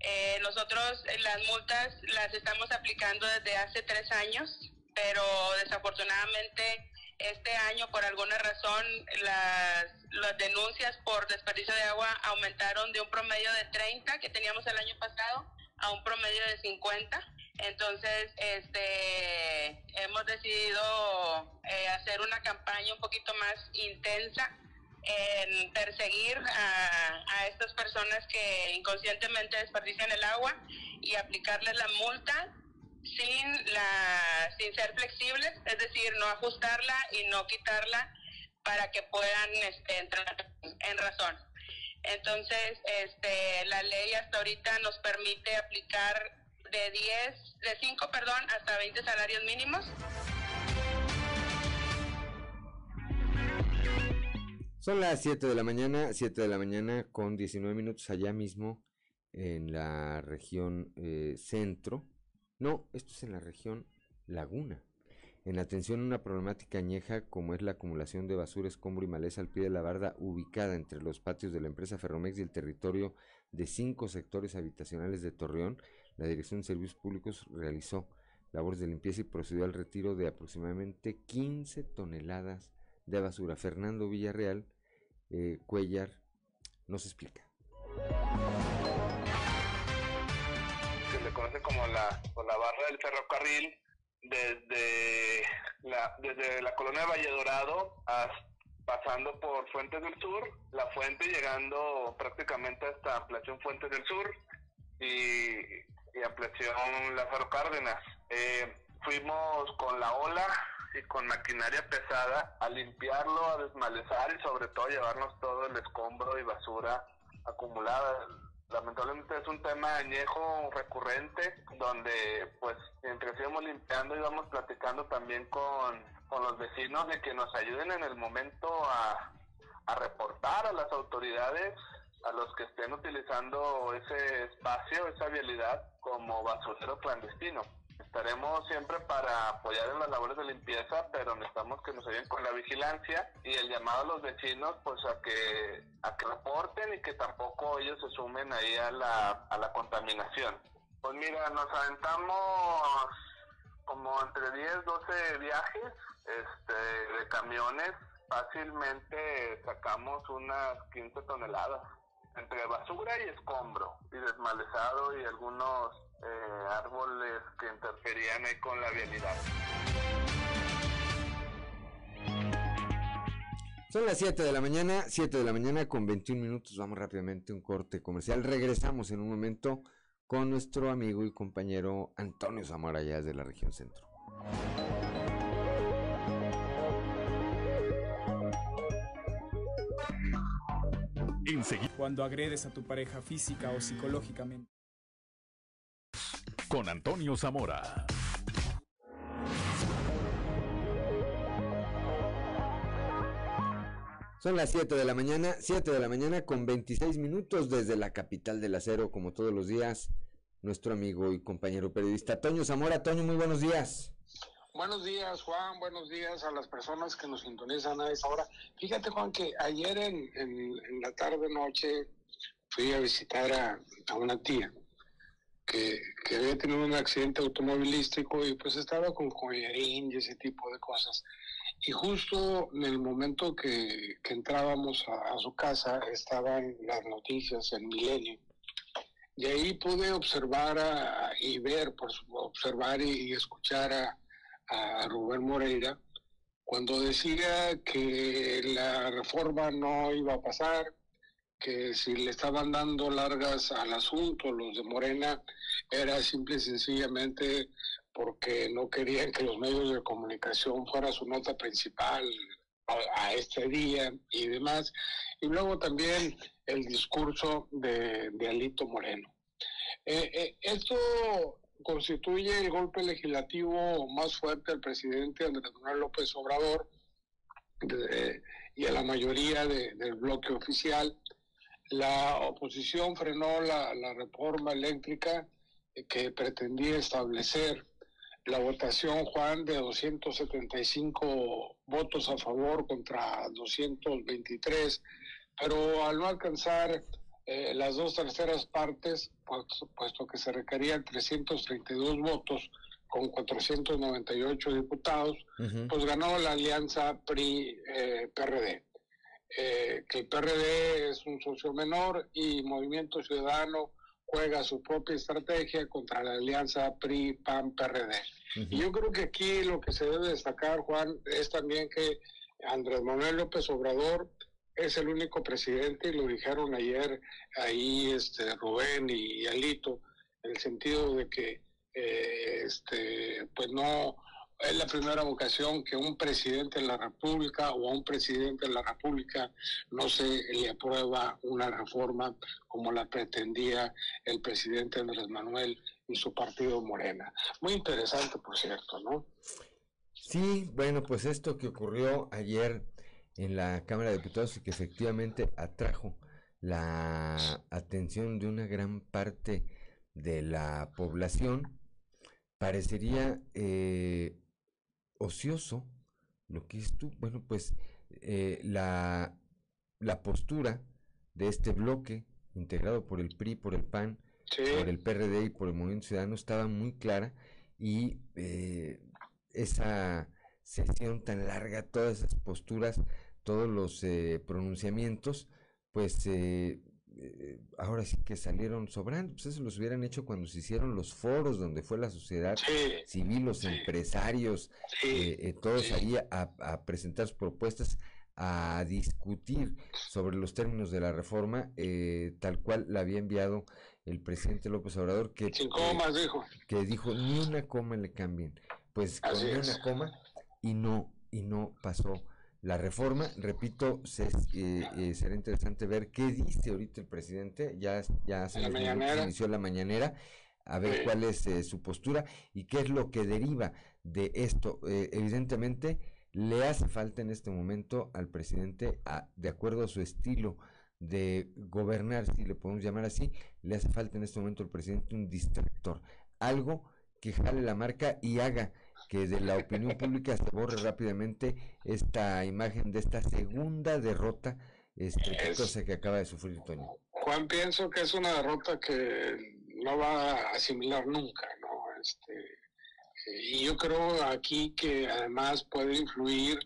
eh, nosotros las multas las estamos aplicando desde hace tres años, pero desafortunadamente este año por alguna razón las, las denuncias por desperdicio de agua aumentaron de un promedio de 30 que teníamos el año pasado a un promedio de 50. Entonces, este, hemos decidido eh, hacer una campaña un poquito más intensa en perseguir a, estas personas que inconscientemente desperdician el agua y aplicarles la multa sin la sin ser flexibles, es decir, no ajustarla y no quitarla para que puedan este, entrar en razón. Entonces, este, la ley hasta ahorita nos permite aplicar de 10, de 5, perdón, hasta 20 salarios mínimos. Son las 7 de la mañana, 7 de la mañana con 19 minutos allá mismo en la región eh, centro. No, esto es en la región Laguna. En atención a una problemática añeja como es la acumulación de basura, escombro y maleza al pie de la barda ubicada entre los patios de la empresa Ferromex y el territorio de cinco sectores habitacionales de Torreón, la Dirección de Servicios Públicos realizó labores de limpieza y procedió al retiro de aproximadamente 15 toneladas de basura. Fernando Villarreal eh, Cuellar nos explica. Se le conoce como la, la barra del ferrocarril desde la, desde la colonia de Valle Dorado pasando por Fuentes del Sur, la fuente llegando prácticamente hasta ampliación Fuentes del Sur y, y ampliación Lázaro Cárdenas. Eh, fuimos con la ola y con maquinaria pesada a limpiarlo, a desmalezar y sobre todo llevarnos todo el escombro y basura acumulada lamentablemente es un tema añejo recurrente donde pues mientras íbamos limpiando íbamos platicando también con, con los vecinos de que nos ayuden en el momento a, a reportar a las autoridades a los que estén utilizando ese espacio, esa vialidad como basurero clandestino estaremos siempre para apoyar en las labores de limpieza, pero necesitamos que nos ayuden con la vigilancia y el llamado a los vecinos pues a que a que reporten y que tampoco ellos se sumen ahí a la, a la contaminación. Pues mira, nos aventamos como entre 10, 12 viajes este, de camiones, fácilmente sacamos unas 15 toneladas entre basura y escombro y desmalezado y algunos eh, árboles que interferían ahí con la vialidad. Son las 7 de la mañana, 7 de la mañana con 21 minutos. Vamos rápidamente a un corte comercial. Regresamos en un momento con nuestro amigo y compañero Antonio Zamora, ya de la región centro. Cuando agredes a tu pareja física o psicológicamente con Antonio Zamora. Son las 7 de la mañana, 7 de la mañana con 26 minutos desde la capital del acero, como todos los días, nuestro amigo y compañero periodista Toño Zamora. Toño, muy buenos días. Buenos días, Juan. Buenos días a las personas que nos sintonizan a esa hora. Fíjate, Juan, que ayer en, en, la tarde-noche fui a visitar a, a una tía que, que, había tenido un accidente automovilístico y pues estaba con joyerín y ese tipo de cosas. Y justo en el momento que, que entrábamos a, su casa estaban las noticias en Milenio. Y ahí pude observar y ver, por observar y, escuchar a, a Rubén Moreira cuando decía que la reforma no iba a pasar, que si le estaban dando largas al asunto los de Morena era simple y sencillamente porque no querían que los medios de comunicación fuera su nota principal a, este día y demás. Y luego también el discurso de, Alito Moreno. Eh, eh, esto constituye el golpe legislativo más fuerte al presidente Andrés Manuel López Obrador y a la mayoría del bloque oficial. La oposición frenó la, la reforma eléctrica que pretendía establecer la votación, Juan, de 275 votos a favor contra 223, pero al no alcanzar eh, las dos terceras partes, puesto, que se requerían 332 votos con 498 diputados, pues ganó la alianza PRI-PRD. Eh, eh, que el PRD es un socio menor y Movimiento Ciudadano juega su propia estrategia contra la alianza PRI-PAN-PRD. Y yo creo que aquí lo que se debe destacar, Juan, es también que Andrés Manuel López Obrador es el único presidente, y lo dijeron ayer ahí este, Rubén y, Alito, en el sentido de que eh, este, pues no es la primera ocasión que un presidente de la República o a un presidente de la República no se le aprueba una reforma como la pretendía el presidente Andrés Manuel y su partido Morena. Muy interesante, por cierto, ¿no? Sí, bueno, pues esto que ocurrió ayer en la Cámara de Diputados y que efectivamente atrajo la atención de una gran parte de la población, parecería eh, ocioso lo que es tú, bueno, pues eh, la, la postura de este bloque integrado por el PRI, por el PAN, por el PRD y por el Movimiento Ciudadano estaba muy clara y eh, esa sesión tan larga, todas esas posturas, todos los eh, pronunciamientos, pues eh, ahora sí que salieron sobrando, pues eso los hubieran hecho cuando se hicieron los foros donde fue la sociedad civil, los empresarios, todos ahí a, a, presentar sus propuestas a discutir sobre los términos de la reforma, tal cual la había enviado el presidente López Obrador que, dijo. que dijo ni una coma le cambien. Pues con ni una coma y no, y no pasó la reforma. Repito, eh, eh, será interesante ver qué dice ahorita el presidente. Ya, ya hace inició la mañanera. A ver cuál es eh, su postura y qué es lo que deriva de esto. evidentemente, le hace falta en este momento al presidente, de acuerdo a su estilo de gobernar, si le podemos llamar así, le hace falta en este momento al presidente un distractor, algo que jale la marca y haga que de la opinión pública se borre rápidamente esta imagen de esta segunda derrota este, que acaba de sufrir Toño. Juan, pienso que es una derrota que no va a asimilar nunca, ¿no? Este, y yo creo aquí que además puede influir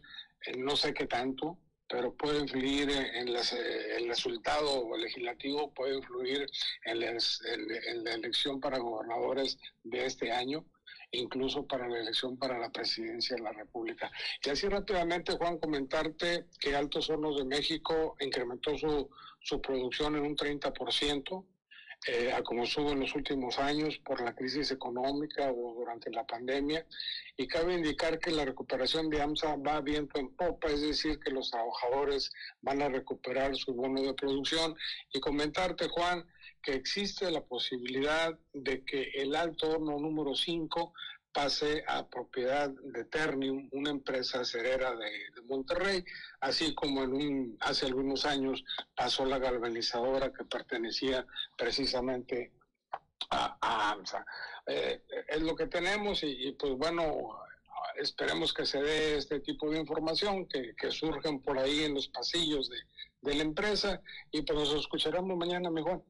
en no sé qué tanto, pero puede influir en, el resultado legislativo, puede influir en, en, la elección para gobernadores de este año, incluso para la elección para la presidencia de la República. Y así rápidamente, Juan, comentarte que Altos Hornos de México incrementó su, su producción en un 30%, eh, a como sube en los últimos años por la crisis económica o durante la pandemia. Y cabe indicar que la recuperación de AMSA va viento en popa, es decir, que los trabajadores van a recuperar su bono de producción. Y comentarte, Juan, que existe la posibilidad de que el alto horno número 5 pase a propiedad de Ternium, una empresa cerera de, Monterrey, así como en un, hace algunos años pasó la galvanizadora que pertenecía precisamente a, a AMSA. Eh, es lo que tenemos y, pues bueno, esperemos que se dé este tipo de información que, que surgen por ahí en los pasillos de, de la empresa y pues nos escucharemos mañana mejor.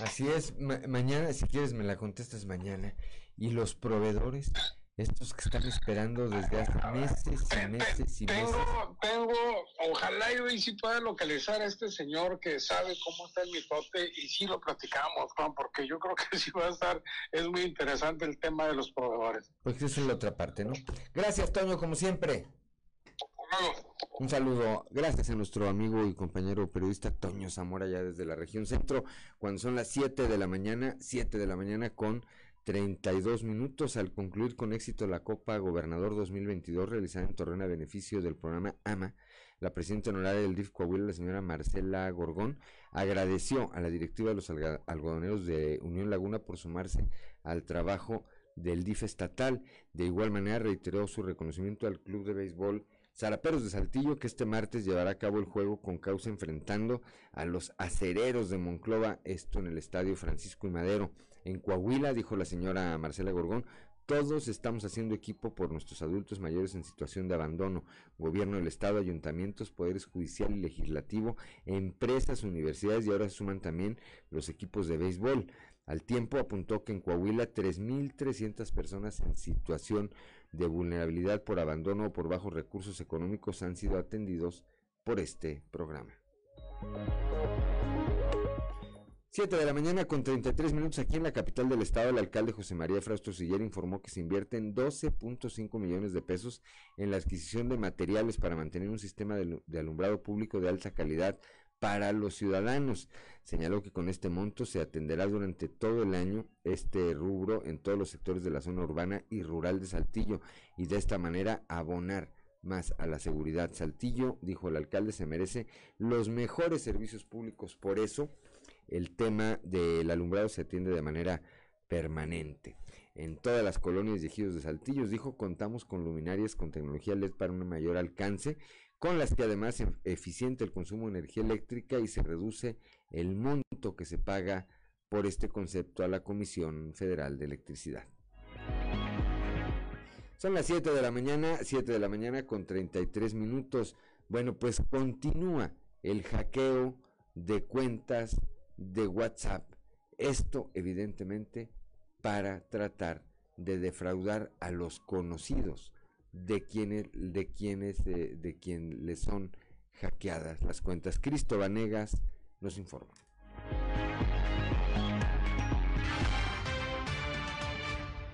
Así es, ma mañana, si quieres me la contestas mañana. ¿Y los proveedores? Estos que están esperando desde hace meses y meses y tengo, meses. Tengo, ojalá yo y si pueda localizar a este señor que sabe cómo está el mitote y sí lo platicamos, Juan, porque yo creo que sí va a estar, es muy interesante el tema de los proveedores. Pues esa es la otra parte, ¿no? Gracias, Toño, como siempre. Un saludo, gracias a nuestro amigo y compañero periodista Toño Zamora, ya desde la región centro, cuando son las 7 de la mañana, 7 de la mañana con 32 minutos al concluir con éxito la Copa Gobernador 2022 realizada en Torreón a beneficio del programa AMA. La presidenta honoraria del DIF Coahuila, la señora Marcela Gorgón, agradeció a la directiva de los algodoneros de Unión Laguna por sumarse al trabajo del DIF estatal. De igual manera reiteró su reconocimiento al Club de Béisbol Zaraperos de Saltillo, que este martes llevará a cabo el juego con causa enfrentando a los acereros de Monclova, esto en el estadio Francisco y Madero. En Coahuila, dijo la señora Marcela Gorgón, todos estamos haciendo equipo por nuestros adultos mayores en situación de abandono, gobierno del Estado, ayuntamientos, poderes judicial y legislativo, empresas, universidades y ahora suman también los equipos de béisbol. Al tiempo apuntó que en Coahuila 3.300 personas en situación de vulnerabilidad por abandono o por bajos recursos económicos han sido atendidos por este programa. 7 de la mañana con 33 minutos aquí en la capital del estado, el alcalde José María Frausto Siller informó que se invierten 12.5 millones de pesos en la adquisición de materiales para mantener un sistema de, de alumbrado público de alta calidad para los ciudadanos. Señaló que con este monto se atenderá durante todo el año este rubro en todos los sectores de la zona urbana y rural de Saltillo y de esta manera abonar más a la seguridad. Saltillo, dijo el alcalde, se merece los mejores servicios públicos. Por eso, el tema del alumbrado se atiende de manera permanente. En todas las colonias y ejidos de Saltillos, dijo, contamos con luminarias con tecnología LED para un mayor alcance con las que además se eficiente el consumo de energía eléctrica y se reduce el monto que se paga por este concepto a la Comisión Federal de Electricidad. Son las 7 de la mañana, 7 de la mañana con 33 minutos. Bueno, pues continúa el hackeo de cuentas de WhatsApp. Esto evidentemente para tratar de defraudar a los conocidos de quienes de quienes de, de quien les son hackeadas las cuentas. Cristo Vanegas nos informa.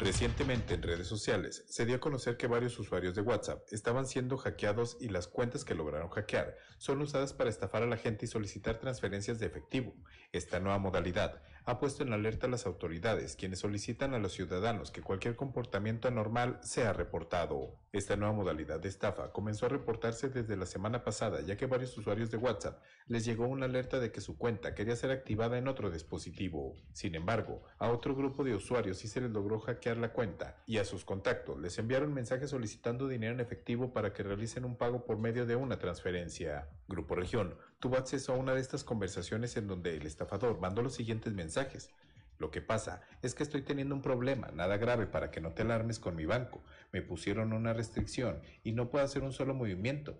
Recientemente en redes sociales se dio a conocer que varios usuarios de WhatsApp estaban siendo hackeados y las cuentas que lograron hackear son usadas para estafar a la gente y solicitar transferencias de efectivo. Esta nueva modalidad ha puesto en alerta a las autoridades, quienes solicitan a los ciudadanos que cualquier comportamiento anormal sea reportado. Esta nueva modalidad de estafa comenzó a reportarse desde la semana pasada, ya que varios usuarios de WhatsApp les llegó una alerta de que su cuenta quería ser activada en otro dispositivo. Sin embargo, a otro grupo de usuarios sí se les logró hackear la cuenta y a sus contactos les enviaron mensajes solicitando dinero en efectivo para que realicen un pago por medio de una transferencia. Grupo Región tuvo acceso a una de estas conversaciones en donde el estafador mandó los siguientes mensajes. Lo que pasa es que estoy teniendo un problema, nada grave para que no te alarmes con mi banco. Me pusieron una restricción y no puedo hacer un solo movimiento.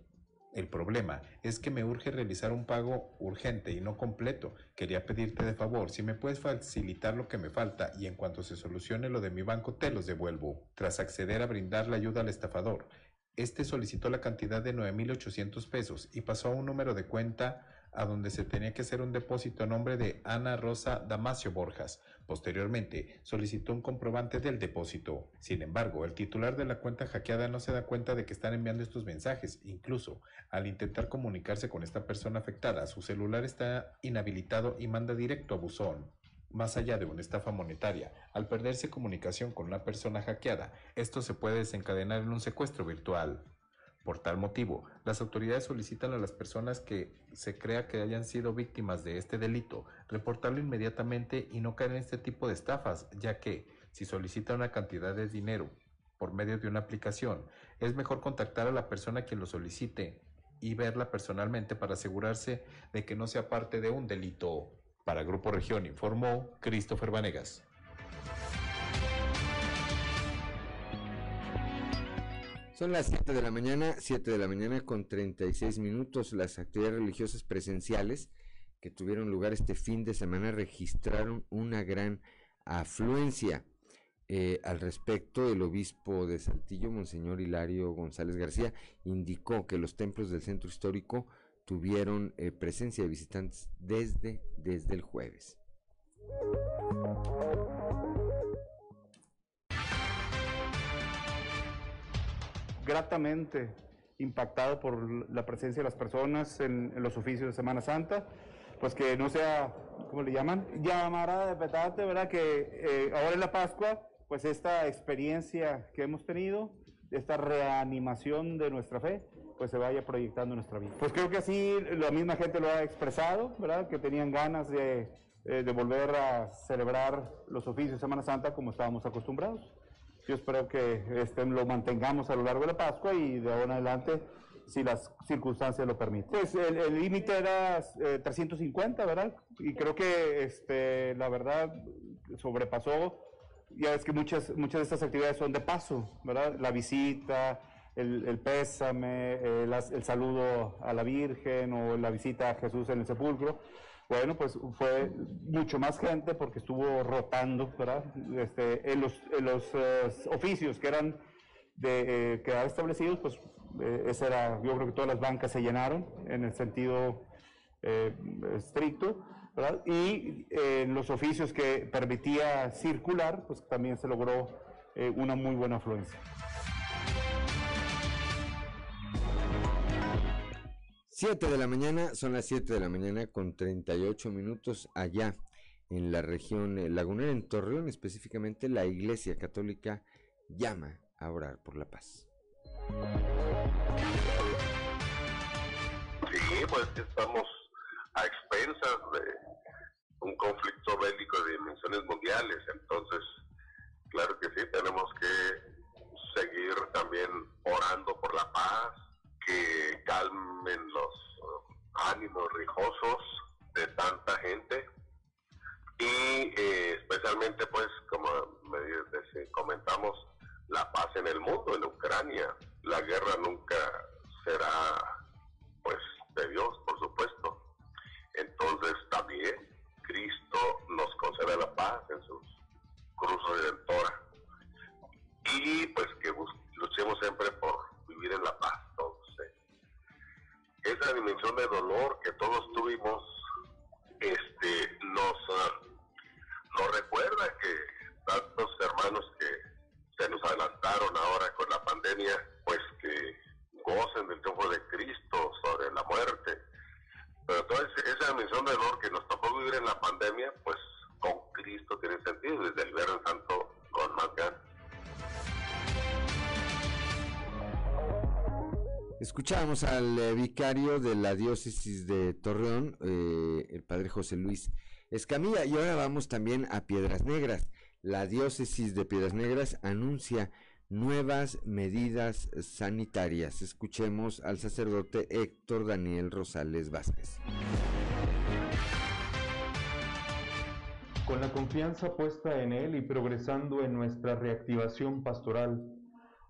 El problema es que me urge realizar un pago urgente y no completo. Quería pedirte de favor si me puedes facilitar lo que me falta y en cuanto se solucione lo de mi banco te los devuelvo. Tras acceder a brindar la ayuda al estafador, este solicitó la cantidad de 9.800 pesos y pasó a un número de cuenta a donde se tenía que hacer un depósito a nombre de Ana Rosa Damasio Borjas. Posteriormente, solicitó un comprobante del depósito. Sin embargo, el titular de la cuenta hackeada no se da cuenta de que están enviando estos mensajes. Incluso, al intentar comunicarse con esta persona afectada, su celular está inhabilitado y manda directo a buzón. Más allá de una estafa monetaria, al perderse comunicación con una persona hackeada, esto se puede desencadenar en un secuestro virtual. Por tal motivo, las autoridades solicitan a las personas que se crea que hayan sido víctimas de este delito reportarlo inmediatamente y no caer en este tipo de estafas, ya que si solicita una cantidad de dinero por medio de una aplicación, es mejor contactar a la persona quien lo solicite y verla personalmente para asegurarse de que no sea parte de un delito. Para Grupo Región informó Christopher Vanegas. Son las 7 de la mañana, 7 de la mañana con 36 minutos. Las actividades religiosas presenciales que tuvieron lugar este fin de semana registraron una gran afluencia. Eh, al respecto, el obispo de Saltillo, Monseñor Hilario González García, indicó que los templos del centro histórico tuvieron eh, presencia de visitantes desde, desde el jueves. Gratamente impactado por la presencia de las personas en, en los oficios de Semana Santa pues que no sea, ¿cómo le llaman? Llamará de petate, ¿verdad? Que eh, ahora en la Pascua, pues esta experiencia que hemos tenido, esta reanimación de nuestra fe, pues se vaya proyectando nuestra vida. Pues creo que así la misma gente lo ha expresado, ¿verdad? Que tenían ganas de, eh, de volver a celebrar los oficios de Semana Santa como estábamos acostumbrados. Yo espero que este, lo mantengamos a lo largo de la Pascua y de ahora en adelante si las circunstancias lo permiten. Pues el límite era 350, eh, ¿verdad? Y creo que este, la verdad sobrepasó. Ya es que muchas, muchas de estas actividades son de paso, ¿verdad? La visita, el, pésame, el, el, saludo a la Virgen o la visita a Jesús en el sepulcro. Bueno, pues fue mucho más gente porque estuvo rotando, ¿verdad? Este, en los, en los eh, oficios que eran de eh, quedar establecidos, pues eh, esa era, yo creo que todas las bancas se llenaron en el sentido eh, estricto, ¿verdad? Y eh, los oficios que permitía circular, pues también se logró una muy buena afluencia. Siete de la mañana, son las 7 de la mañana con 38 minutos allá en la región lagunera, en Torreón específicamente, la Iglesia Católica llama a orar por la paz. Sí, pues estamos a expensas de un conflicto bélico de dimensiones mundiales, entonces, claro que sí, tenemos que seguir también orando por la paz, que calmen los uh, ánimos rijosos de tanta gente y eh, especialmente pues como comentamos la paz en el mundo, en Ucrania, la guerra nunca será pues de Dios, por supuesto. Entonces también Cristo nos concede la paz en su cruz redentora. Y pues que luchemos siempre por vivir en la paz. Entonces, esa dimensión de dolor que todos tuvimos este nos, ah, nos recuerda que tantos hermanos que se nos adelantaron ahora con la pandemia, pues que gocen del triunfo de Cristo sobre la muerte. Pero toda esa misión de dolor que nos tocó vivir en la pandemia, pues con Cristo tiene sentido, desde el Viernes Santo con más ganas. Escuchamos al eh, vicario de la diócesis de Torreón, eh, el padre José Luis Escamilla, y ahora vamos también a Piedras Negras la diócesis de Piedras Negras anuncia nuevas medidas sanitarias. Escuchemos al sacerdote Héctor Daniel Rosales Vázquez. Con la confianza puesta en Él y progresando en nuestra reactivación pastoral,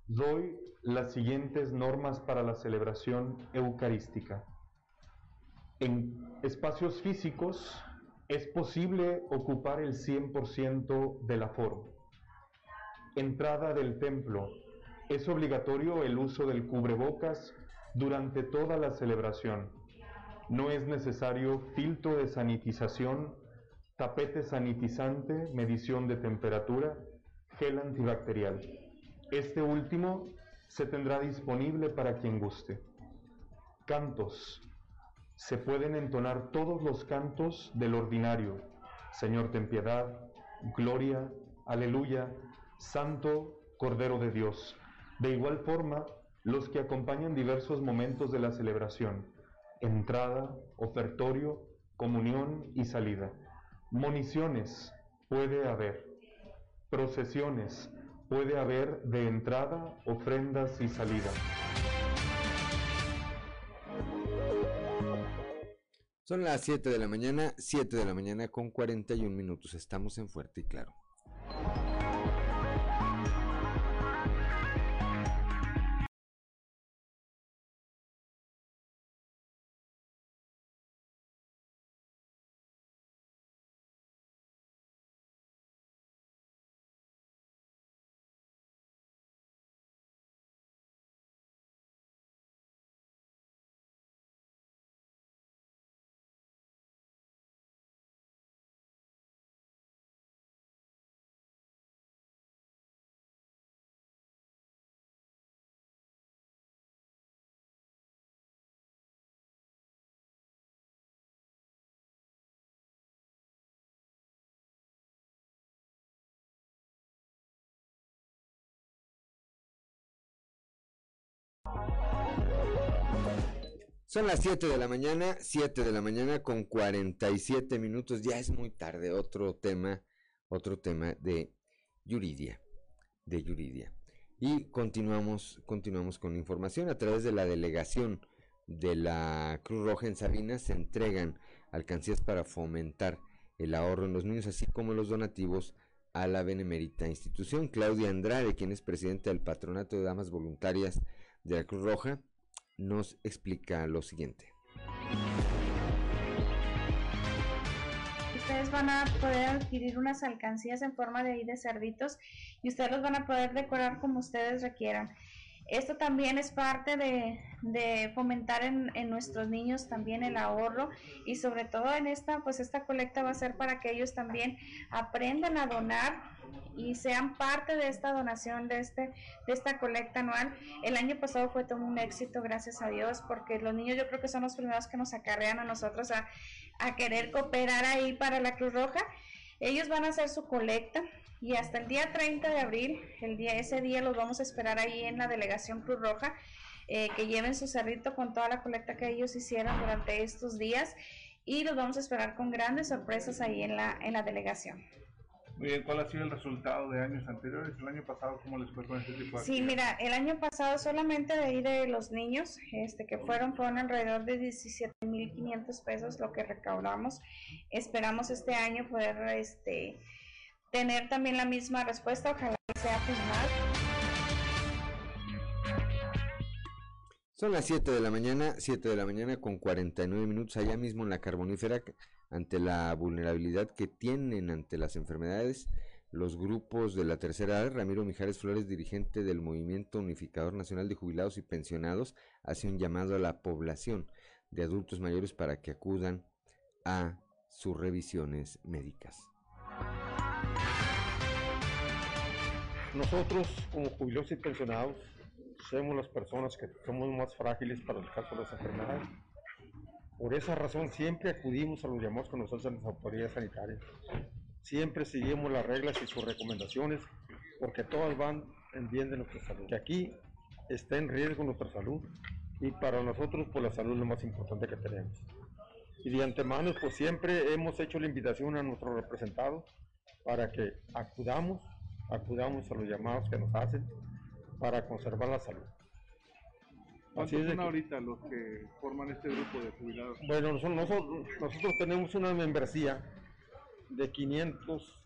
doy las siguientes normas para la celebración eucarística. En espacios físicos, es posible ocupar el 100% del aforo. Entrada del templo. Es obligatorio el uso del cubrebocas durante toda la celebración. No es necesario filtro de sanitización, tapete sanitizante, medición de temperatura, gel antibacterial. Este último se tendrá disponible para quien guste. Cantos se pueden entonar todos los cantos del ordinario. Señor, ten piedad, gloria, aleluya, santo Cordero de Dios. De igual forma, los que acompañan diversos momentos de la celebración, entrada, ofertorio, comunión y salida. Moniciones puede haber, procesiones, puede haber de entrada ofrendas y salida. Son las 7 de la mañana, 7 de la mañana con 41 minutos. Estamos en Fuerte y Claro. Son las 7 de la mañana, 7 de la mañana con 47 minutos. Ya es muy tarde. Otro tema, otro tema de Yuridia, de. Y continuamos, continuamos con información. A través de la delegación de la Cruz Roja en Sabinas se entregan alcancías para fomentar el ahorro en los niños, así como los donativos a la benemérita institución. Claudia Andrade, quien es presidenta del Patronato de Damas Voluntarias de la Cruz Roja, nos explica lo siguiente. Ustedes van a poder adquirir unas alcancías en forma de, de cerditos y ustedes los van a poder decorar como ustedes requieran. Esto también es parte de, de fomentar en, en, nuestros niños también el ahorro y sobre todo en esta, pues esta colecta va a ser para que ellos también aprendan a donar y sean parte de esta donación, de, este, de esta colecta anual. El año pasado fue todo un éxito, gracias a Dios, porque los niños yo creo que son los primeros que nos acarrean a nosotros a, a querer cooperar ahí para la Cruz Roja. Ellos van a hacer su colecta y hasta el día 30 de abril, el día, ese día los vamos a esperar ahí en la delegación Cruz Roja, eh, que lleven su cerrito con toda la colecta que ellos hicieron durante estos días y los vamos a esperar con grandes sorpresas ahí en la, en la delegación. Muy bien, ¿cuál ha sido el resultado de años anteriores? El año pasado, ¿cómo les fue con este tipo de Sí, mira, el año pasado solamente de ahí de los niños este, que fueron, fueron alrededor de 17.500 pesos lo que recaudamos. Esperamos este año poder este, tener también la misma respuesta, ojalá sea pues más. Son las 7 de la mañana, 7 de la mañana con 49 minutos allá mismo en la carbonífera ante la vulnerabilidad que tienen ante las enfermedades los grupos de la tercera edad. Ramiro Mijares Flores, dirigente del Movimiento Unificador Nacional de Jubilados y Pensionados, hace un llamado a la población de adultos mayores para que acudan a sus revisiones médicas. Nosotros, como jubilados y pensionados, somos las personas que somos más frágiles para el caso de las enfermedades. Por esa razón siempre acudimos a los llamados con nosotros las autoridades sanitarias. Siempre seguimos las reglas y sus recomendaciones porque todas van en bien de nuestra salud. Que aquí está en riesgo nuestra salud y para nosotros pues la salud lo más importante que tenemos. Y de antemano pues siempre hemos hecho la invitación a nuestros representados para que acudamos, acudamos a los llamados que nos hacen para conservar la salud. ¿Cuántos son ahorita los que forman este grupo de jubilados? Bueno, nosotros, nosotros tenemos una membresía de 500,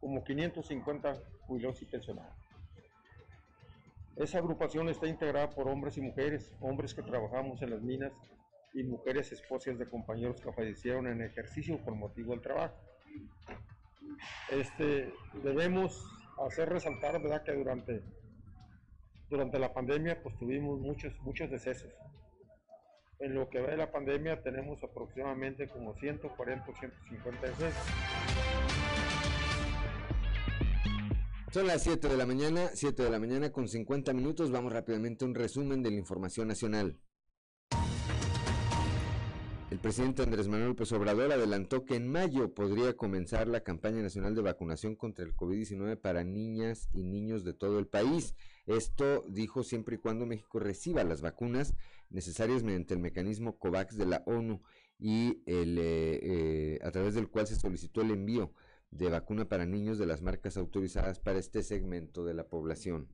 como 550 jubilados y pensionados. Esa agrupación está integrada por hombres y mujeres, hombres que trabajamos en las minas y mujeres esposas de compañeros que fallecieron en ejercicio por motivo del trabajo. Este, debemos hacer resaltar ¿verdad? que durante durante la pandemia pues tuvimos muchos, muchos decesos. En lo que va de la pandemia tenemos aproximadamente como 140 o 150 decesos. Son las 7 de la mañana, 7 de la mañana con 50 minutos. Vamos rápidamente a un resumen de la información nacional. El presidente Andrés Manuel López Obrador adelantó que en mayo podría comenzar la campaña nacional de vacunación contra el COVID-19 para niñas y niños de todo el país. Esto dijo siempre y cuando México reciba las vacunas necesarias mediante el mecanismo COVAX de la ONU y el, eh, eh, a través del cual se solicitó el envío de vacuna para niños de las marcas autorizadas para este segmento de la población.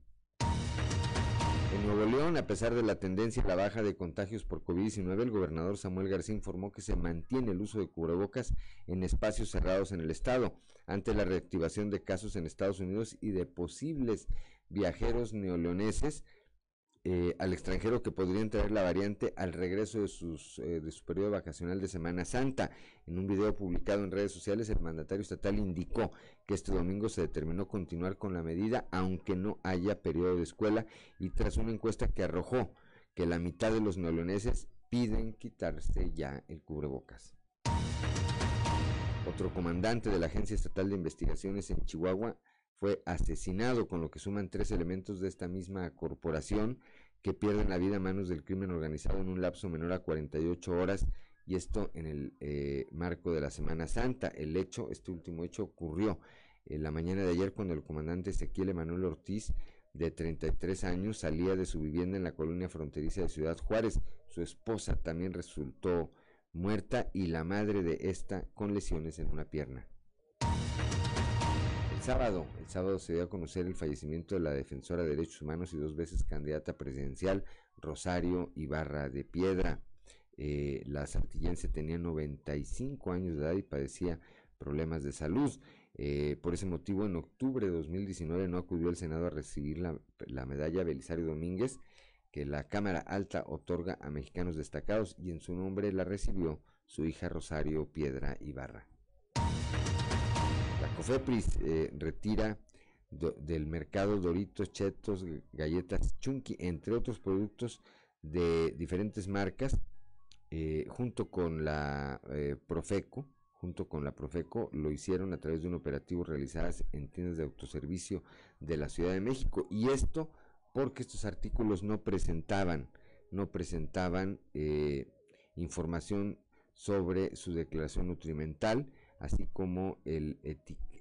En Nuevo León, a pesar de la tendencia a la baja de contagios por COVID-19, el gobernador Samuel García informó que se mantiene el uso de cubrebocas en espacios cerrados en el estado, ante la reactivación de casos en Estados Unidos y de posibles viajeros neoleoneses eh, al extranjero que podrían traer la variante al regreso de, sus, eh, de su periodo vacacional de Semana Santa. En un video publicado en redes sociales, el mandatario estatal indicó que este domingo se determinó continuar con la medida aunque no haya periodo de escuela y tras una encuesta que arrojó que la mitad de los neoleoneses piden quitarse ya el cubrebocas. Otro comandante de la Agencia Estatal de Investigaciones en Chihuahua fue asesinado, con lo que suman tres elementos de esta misma corporación que pierden la vida a manos del crimen organizado en un lapso menor a 48 horas y esto en el eh, marco de la Semana Santa. El hecho, este último hecho ocurrió en la mañana de ayer cuando el comandante Ezequiel Emanuel Ortiz, de 33 años, salía de su vivienda en la colonia fronteriza de Ciudad Juárez. Su esposa también resultó muerta y la madre de esta con lesiones en una pierna sábado, el sábado se dio a conocer el fallecimiento de la defensora de derechos humanos y dos veces candidata presidencial, Rosario Ibarra de Piedra. Eh, la saltillense tenía 95 años de edad y padecía problemas de salud. Eh, por ese motivo, en octubre de 2019 no acudió al Senado a recibir la medalla Belisario Domínguez, que la Cámara Alta otorga a mexicanos destacados, y en su nombre la recibió su hija Rosario Piedra Ibarra. Cofepris eh, retira del mercado Doritos, Chetos, galletas Chunky, entre otros productos de diferentes marcas, eh, junto con la eh, Profeco, junto con la Profeco, lo hicieron a través de un operativo realizado en tiendas de autoservicio de la Ciudad de México. Y esto porque estos artículos no presentaban, no presentaban información sobre su declaración nutrimental, así como el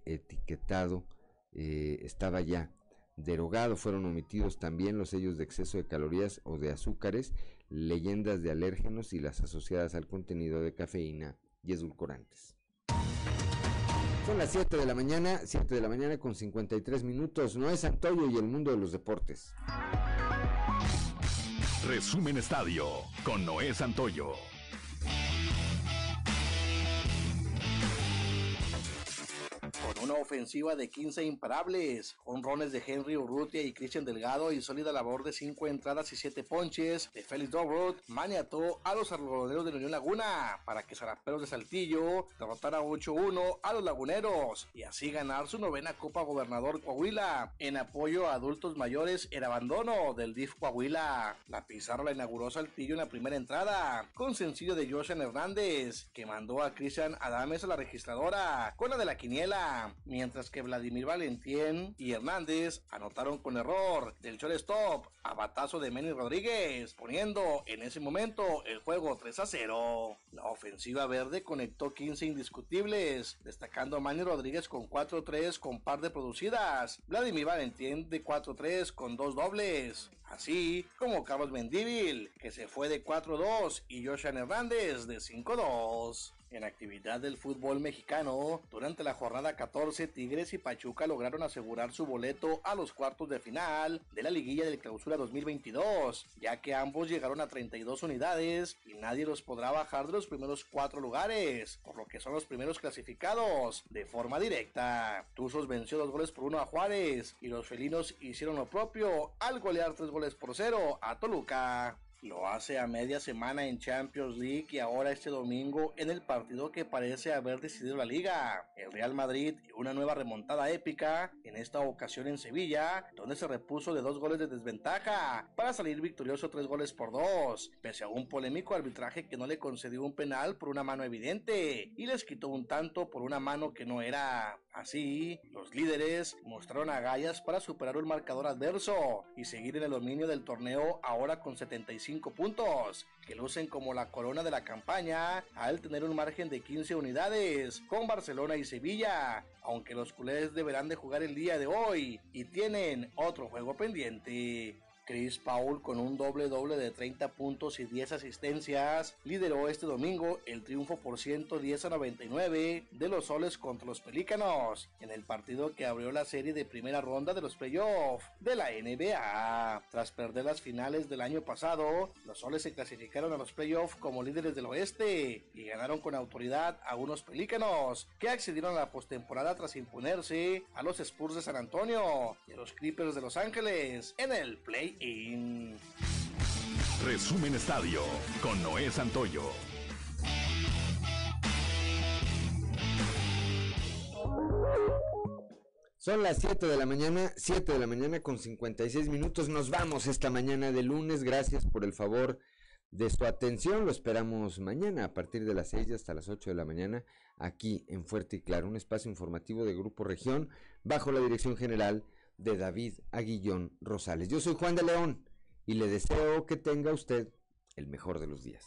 etiquetado eh, estaba ya derogado. Fueron omitidos también los sellos de exceso de calorías o de azúcares, leyendas de alérgenos y las asociadas al contenido de cafeína y edulcorantes. Son las 7 de la mañana, 7 de la mañana con 53 minutos. Noé Santoyo y el mundo de los deportes. Resumen Estadio con Noé Santoyo. Una ofensiva de 15 imparables, honrones de Henry Urrutia y Christian Delgado y sólida labor de 5 entradas y 7 ponches de Félix Dobrot maniató a los algodoneros de la Unión Laguna para que Zaraperos de Saltillo derrotara 8-1 a los laguneros y así ganar su novena Copa Gobernador Coahuila en apoyo a adultos mayores en abandono del DIF Coahuila. La pizarra la inauguró Saltillo en la primera entrada con sencillo de Joshan Hernández que mandó a Cristian Adames a la registradora con la de la quiniela mientras que Vladimir Valentín y Hernández anotaron con error del shortstop a batazo de Manny Rodríguez, poniendo en ese momento el juego 3 a 0. La ofensiva verde conectó 15 indiscutibles, destacando a Manny Rodríguez con 4-3 con par de producidas, Vladimir Valentín de 4-3 con dos dobles, así como Carlos Mendívil, que se fue de 4-2, y Joshan Hernández de 5-2. En actividad del fútbol mexicano, durante la jornada 14, Tigres y Pachuca lograron asegurar su boleto a los cuartos de final de la liguilla del clausura 2022, ya que ambos llegaron a 32 unidades y nadie los podrá bajar de los primeros cuatro lugares, por lo que son los primeros clasificados de forma directa. Tuzos venció dos goles por uno a Juárez y los felinos hicieron lo propio al golear tres goles por cero a Toluca. Lo hace a media semana en Champions League y ahora este domingo en el partido que parece haber decidido la liga. El Real Madrid y una nueva remontada épica, en esta ocasión en Sevilla, donde se repuso de dos goles de desventaja para salir victorioso tres goles por dos, pese a un polémico arbitraje que no le concedió un penal por una mano evidente y les quitó un tanto por una mano que no era. Así, los líderes mostraron agallas para superar un marcador adverso y seguir en el dominio del torneo ahora con 75 puntos, que lucen como la corona de la campaña al tener un margen de 15 unidades con Barcelona y Sevilla, aunque los culés deberán de jugar el día de hoy y tienen otro juego pendiente. Chris Paul con un doble doble de 30 puntos y 10 asistencias lideró este domingo el triunfo por 110 a 99 de los soles contra los pelícanos en el partido que abrió la serie de primera ronda de los playoffs de la NBA. Tras perder las finales del año pasado, los soles se clasificaron a los playoffs como líderes del oeste y ganaron con autoridad a unos pelícanos que accedieron a la postemporada tras imponerse a los Spurs de San Antonio y a los Clippers de Los Ángeles en el play-in. Resumen Estadio con Noé Santoyo. Son las 7 de la mañana, 7 de la mañana con 56 minutos. Nos vamos esta mañana de lunes. Gracias por el favor de su atención. Lo esperamos mañana a partir de las 6 hasta las 8 de la mañana aquí en Fuerte y Claro, un espacio informativo de Grupo Región bajo la dirección general de David Aguillón Rosales. Yo soy Juan de León y le deseo que tenga usted el mejor de los días.